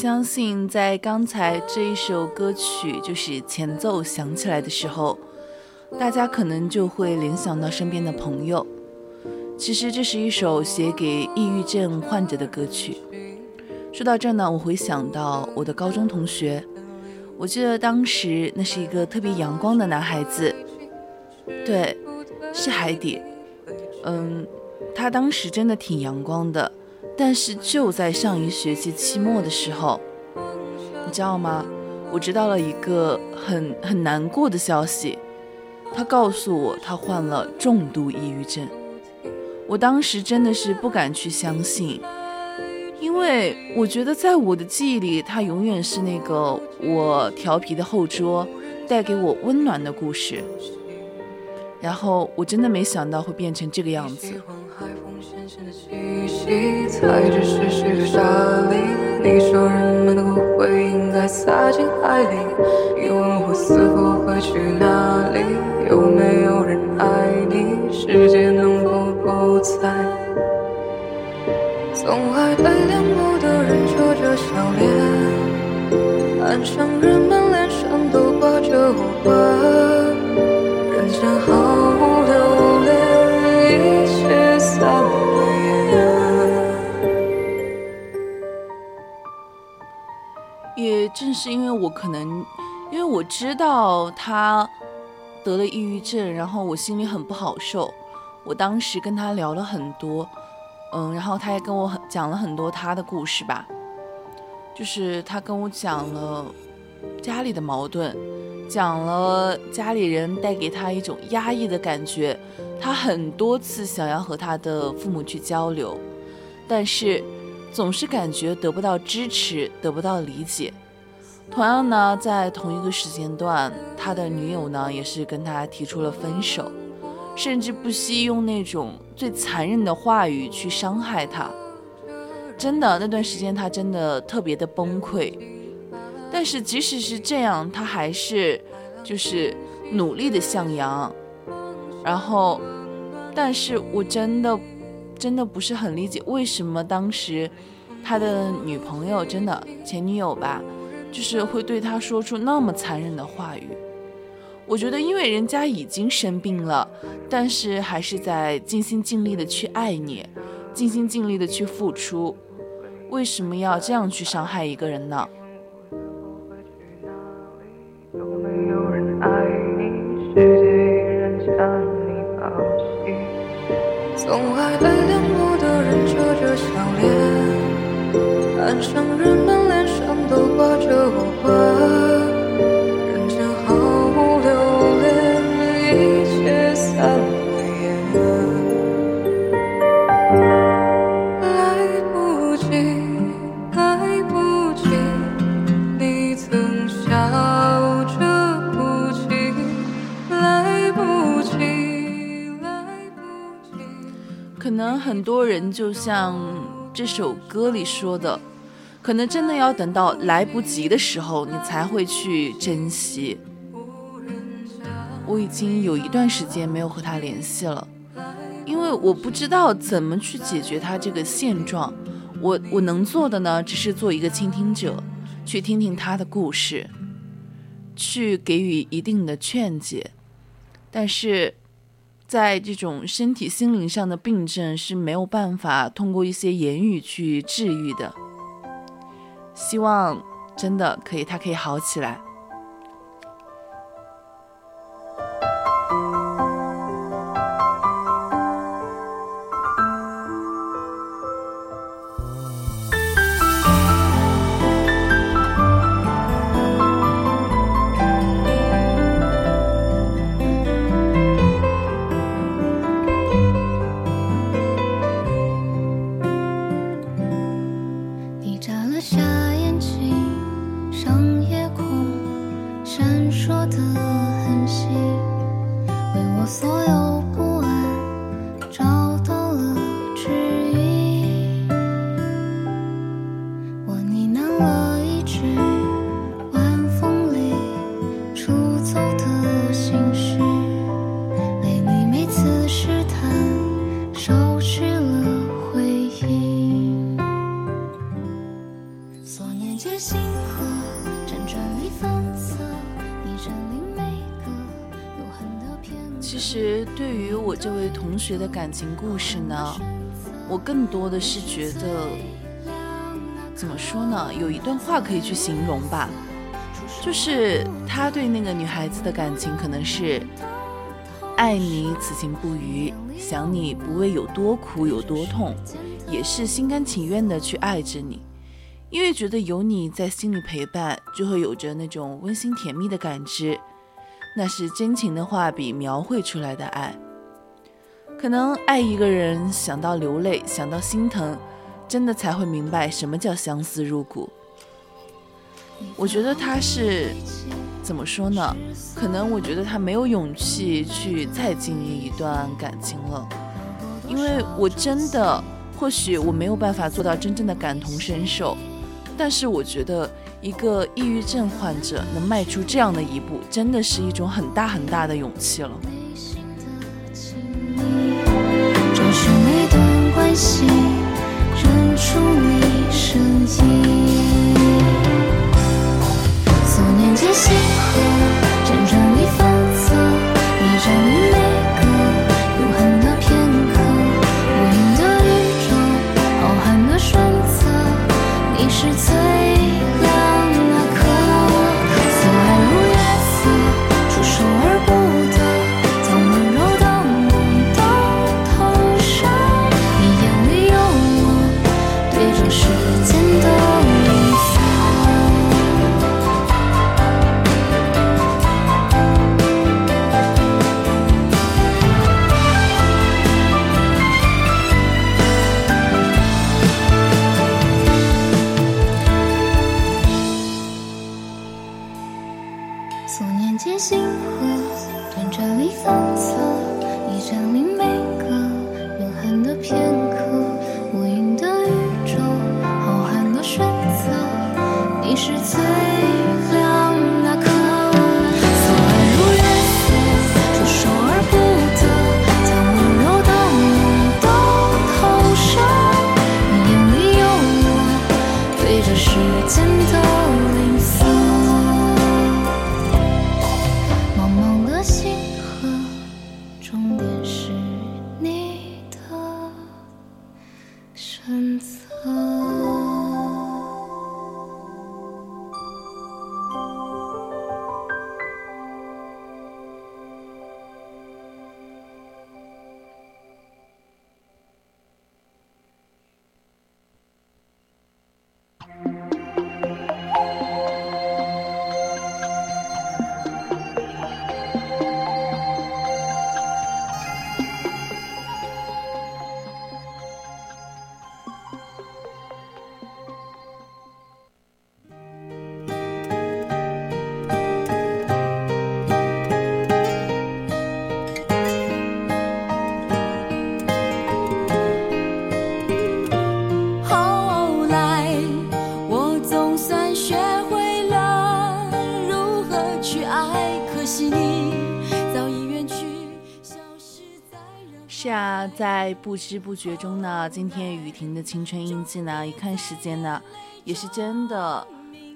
Speaker 1: 相信在刚才这一首歌曲就是前奏响起来的时候，大家可能就会联想到身边的朋友。其实这是一首写给抑郁症患者的歌曲。说到这呢，我会想到我的高中同学。我记得当时那是一个特别阳光的男孩子，对，是海底。嗯，他当时真的挺阳光的。但是就在上一学期期末的时候，你知道吗？我知道了一个很很难过的消息。他告诉我他患了重度抑郁症。我当时真的是不敢去相信，因为我觉得在我的记忆里，他永远是那个我调皮的后桌，带给我温暖的故事。然后我真的没想到会变成这个样子。
Speaker 8: 咸的气息踩着湿湿的沙砾你说人们的骨灰应该撒进海里你问我死后会去哪
Speaker 1: 可能，因为我知道他得了抑郁症，然后我心里很不好受。我当时跟他聊了很多，嗯，然后他也跟我讲了很多他的故事吧，就是他跟我讲了家里的矛盾，讲了家里人带给他一种压抑的感觉。他很多次想要和他的父母去交流，但是总是感觉得不到支持，得不到理解。同样呢，在同一个时间段，他的女友呢也是跟他提出了分手，甚至不惜用那种最残忍的话语去伤害他。真的，那段时间他真的特别的崩溃。但是即使是这样，他还是就是努力的向阳。然后，但是我真的真的不是很理解，为什么当时他的女朋友，真的前女友吧。就是会对他说出那么残忍的话语，我觉得因为人家已经生病了，但是还是在尽心尽力的去爱你，尽心尽力的去付出，为什么要这样去伤害一个人呢？
Speaker 8: 从海对两岸的人扯着笑脸，岸上人们。挂着无关，人间毫无留恋，一切散灰烟。来不及，来不及，你曾笑着哭泣。来不及，来不及。
Speaker 1: 可能很多人就像这首歌里说的。可能真的要等到来不及的时候，你才会去珍惜。我已经有一段时间没有和他联系了，因为我不知道怎么去解决他这个现状。我我能做的呢，只是做一个倾听者，去听听他的故事，去给予一定的劝解。但是，在这种身体、心灵上的病症是没有办法通过一些言语去治愈的。希望真的可以，他可以好起来。感情故事呢，我更多的是觉得，怎么说呢？有一段话可以去形容吧，就是他对那个女孩子的感情可能是爱你此情不渝，想你不为有多苦有多痛，也是心甘情愿的去爱着你，因为觉得有你在心里陪伴，就会有着那种温馨甜蜜的感知。那是真情的画笔描绘出来的爱，可能爱一个人想到流泪，想到心疼，真的才会明白什么叫相思入骨。我觉得他是怎么说呢？可能我觉得他没有勇气去再经历一段感情了，因为我真的或许我没有办法做到真正的感同身受，但是我觉得。一个抑郁症患者能迈出这样的一步，真的是一种很大很大的勇气了。
Speaker 3: 心认出你身影，所念皆星河辗转里反侧，你占领每个永恒的片刻，无垠的宇宙，浩瀚的选择，你是最。
Speaker 1: 在不知不觉中呢，今天雨婷的青春印记呢，一看时间呢，也是真的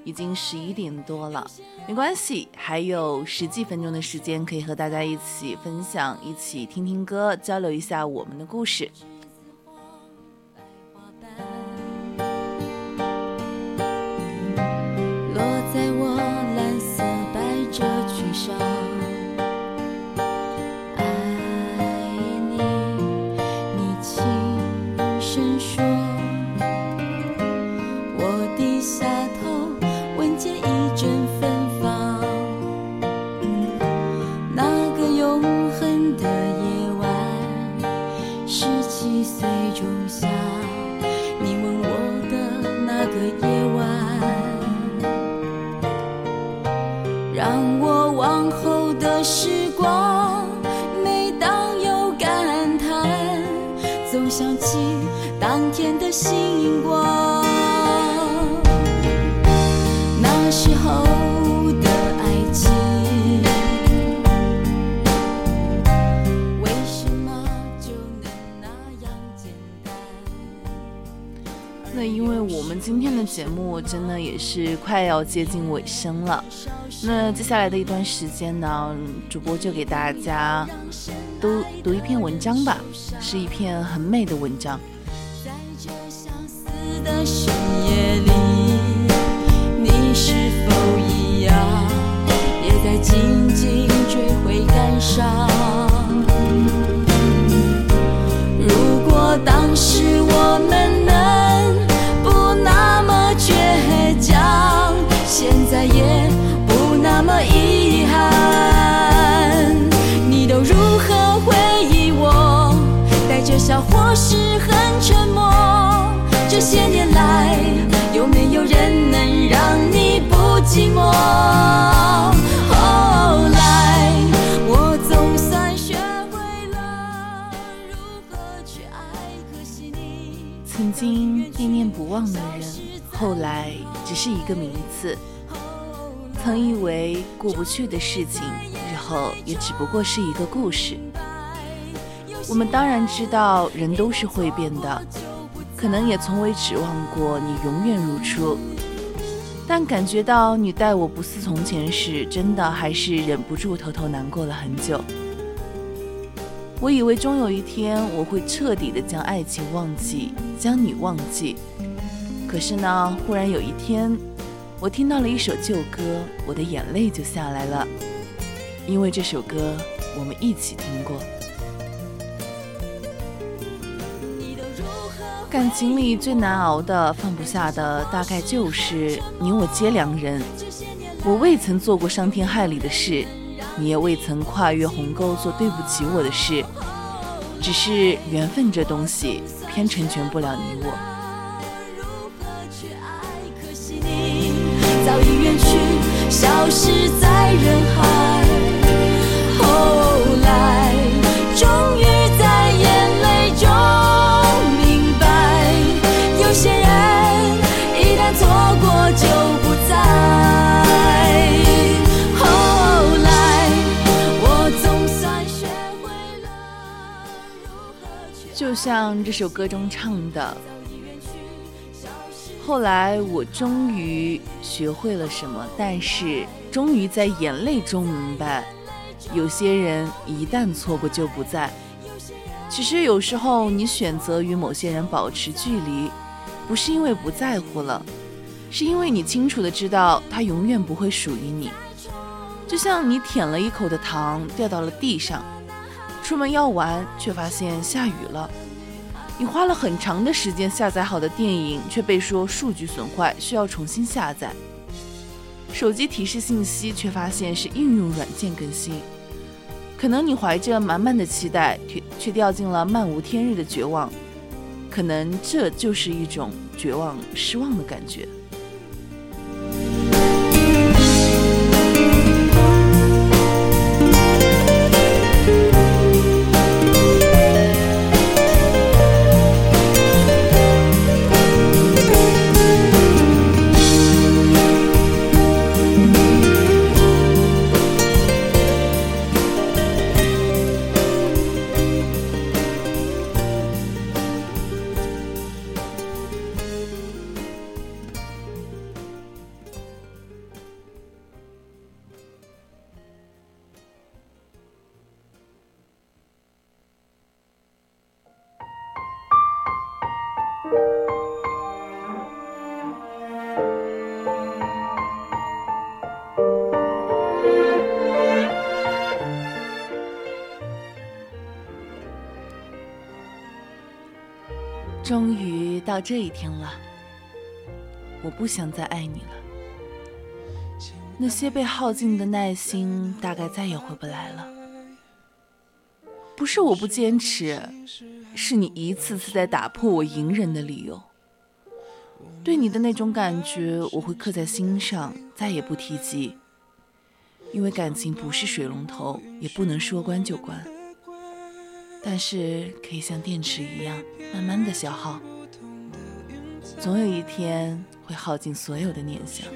Speaker 1: 已经十一点多了。没关系，还有十几分钟的时间可以和大家一起分享，一起听听歌，交流一下我们的故事。said 是快要接近尾声了，那接下来的一段时间呢，主播就给大家都读一篇文章吧，是一篇很美的文章。
Speaker 3: 是一
Speaker 1: 个名字。曾以为过不去的事情，日后也只不过是一个故事。我们当然知道人都是会变的，可能也从未指望过你永远如初。但感觉到你待我不似从前时，真的还是忍不住偷偷难过了很久。我以为终有一天我会彻底的将爱情忘记，将你忘记。可是呢，忽然有一天，我听到了一首旧歌，我的眼泪就下来了，因为这首歌我们一起听过。感情里最难熬的、放不下的，大概就是你我皆良人。我未曾做过伤天害理的事，你也未曾跨越鸿沟做对不起我的事，只是缘分这东西偏成全不了你我。
Speaker 3: 消失在人海。后来，终于在眼泪中明白，有些人一旦错过就不再。后来，我总算学会了如何去爱
Speaker 1: 就像这首歌中唱的，后来我终于学会了什么，但是终于在眼泪中明白，有些人一旦错过就不在。其实有时候你选择与某些人保持距离，不是因为不在乎了，是因为你清楚的知道他永远不会属于你。就像你舔了一口的糖掉到了地上，出门要玩，却发现下雨了。你花了很长的时间下载好的电影，却被说数据损坏，需要重新下载。手机提示信息，却发现是应用软件更新。可能你怀着满满的期待，却却掉进了漫无天日的绝望。可能这就是一种绝望、失望的感觉。这一天了，我不想再爱你了。那些被耗尽的耐心，大概再也回不来了。不是我不坚持，是你一次次在打破我隐忍的理由。对你的那种感觉，我会刻在心上，再也不提及。因为感情不是水龙头，也不能说关就关。但是可以像电池一样，慢慢的消耗，总有一天会耗尽所有的念想。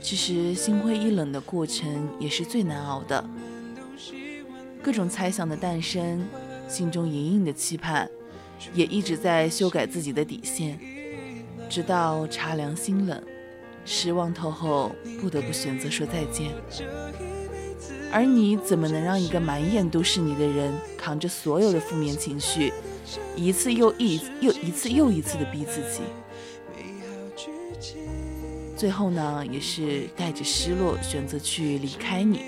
Speaker 1: 其实心灰意冷的过程也是最难熬的，各种猜想的诞生，心中隐隐的期盼，也一直在修改自己的底线，直到茶凉心冷，失望透后，不得不选择说再见。而你怎么能让一个满眼都是你的人，扛着所有的负面情绪，一次又一又一次又一次的逼自己？最后呢，也是带着失落选择去离开你。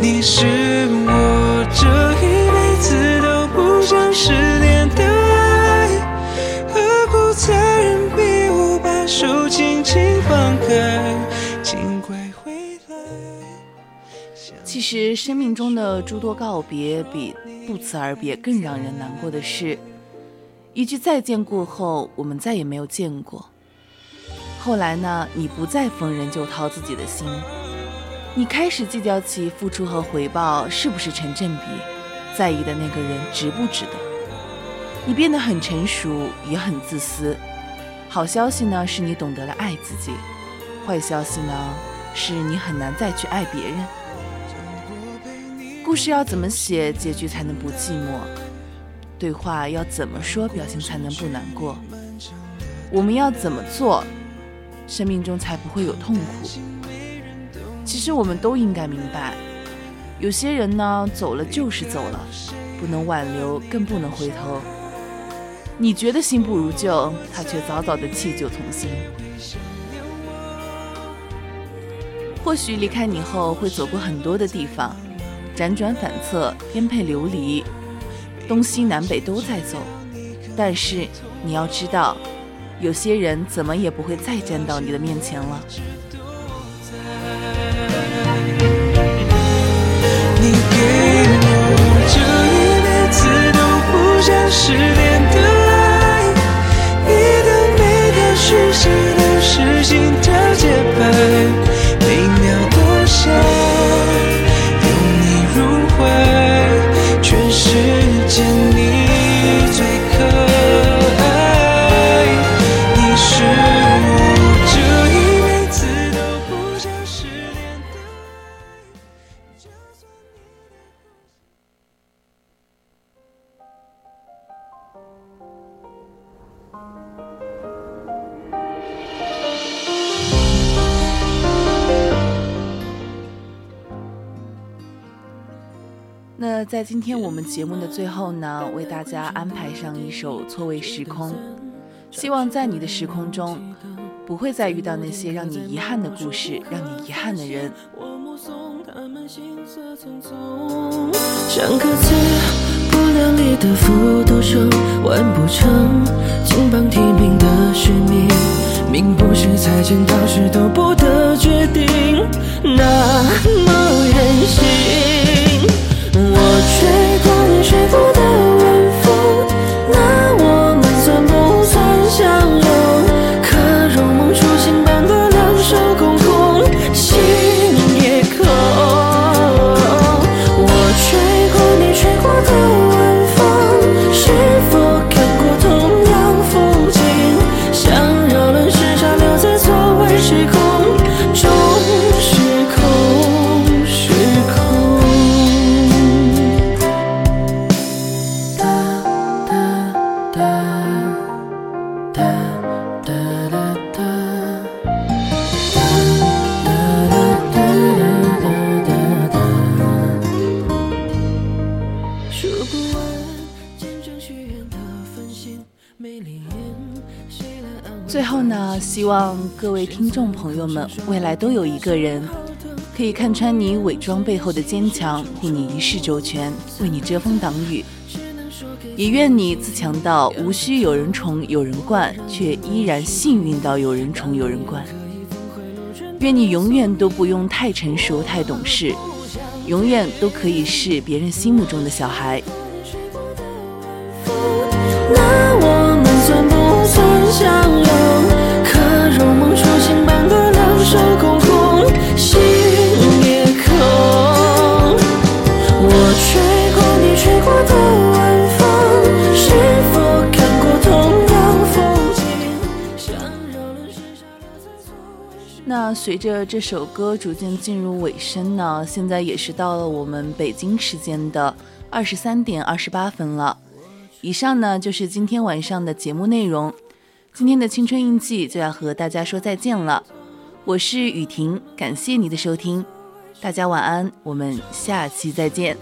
Speaker 4: 你是
Speaker 1: 其实，生命中的诸多告别，比不辞而别更让人难过的是，一句再见过后，我们再也没有见过。后来呢，你不再逢人就掏自己的心，你开始计较起付出和回报是不是成正比，在意的那个人值不值得。你变得很成熟，也很自私。好消息呢，是你懂得了爱自己；坏消息呢，是你很难再去爱别人。故事要怎么写，结局才能不寂寞？对话要怎么说，表情才能不难过？我们要怎么做？生命中才不会有痛苦。其实我们都应该明白，有些人呢走了就是走了，不能挽留，更不能回头。你觉得新不如旧，他却早早的弃旧从新。或许离开你后会走过很多的地方，辗转反侧，颠沛流离，东西南北都在走。但是你要知道。有些人怎么也不会再站到你的面前了。
Speaker 4: 你给我这一辈子都不想失联的爱，你的每条讯息都是心跳节拍，每秒都想
Speaker 1: 那在今天我们节目的最后呢，为大家安排上一首《错位时空》，希望在你的时空中，不会再遇到那些让你遗憾的故事，让你遗憾的人。
Speaker 4: 我目送他们行色匆匆，像颗刺不量力的复读生，完不成金榜题名的使命，命不是才见到时都不得决定，那么任性。我吹过你吹
Speaker 1: 各位听众朋友们未来都有一个人，可以看穿你伪装背后的坚强，护你一世周全，为你遮风挡雨。也愿你自强到无需有人宠有人惯，却依然幸运到有人宠有人惯。愿你永远都不用太成熟太懂事，永远都可以是别人心目中的小孩。那随着这首歌逐渐进入尾声呢，现在也是到了我们北京时间的二十三点二十八分了。以上呢就是今天晚上的节目内容，今天的青春印记就要和大家说再见了。我是雨婷感谢你的收听。大家晚安我们下期再见。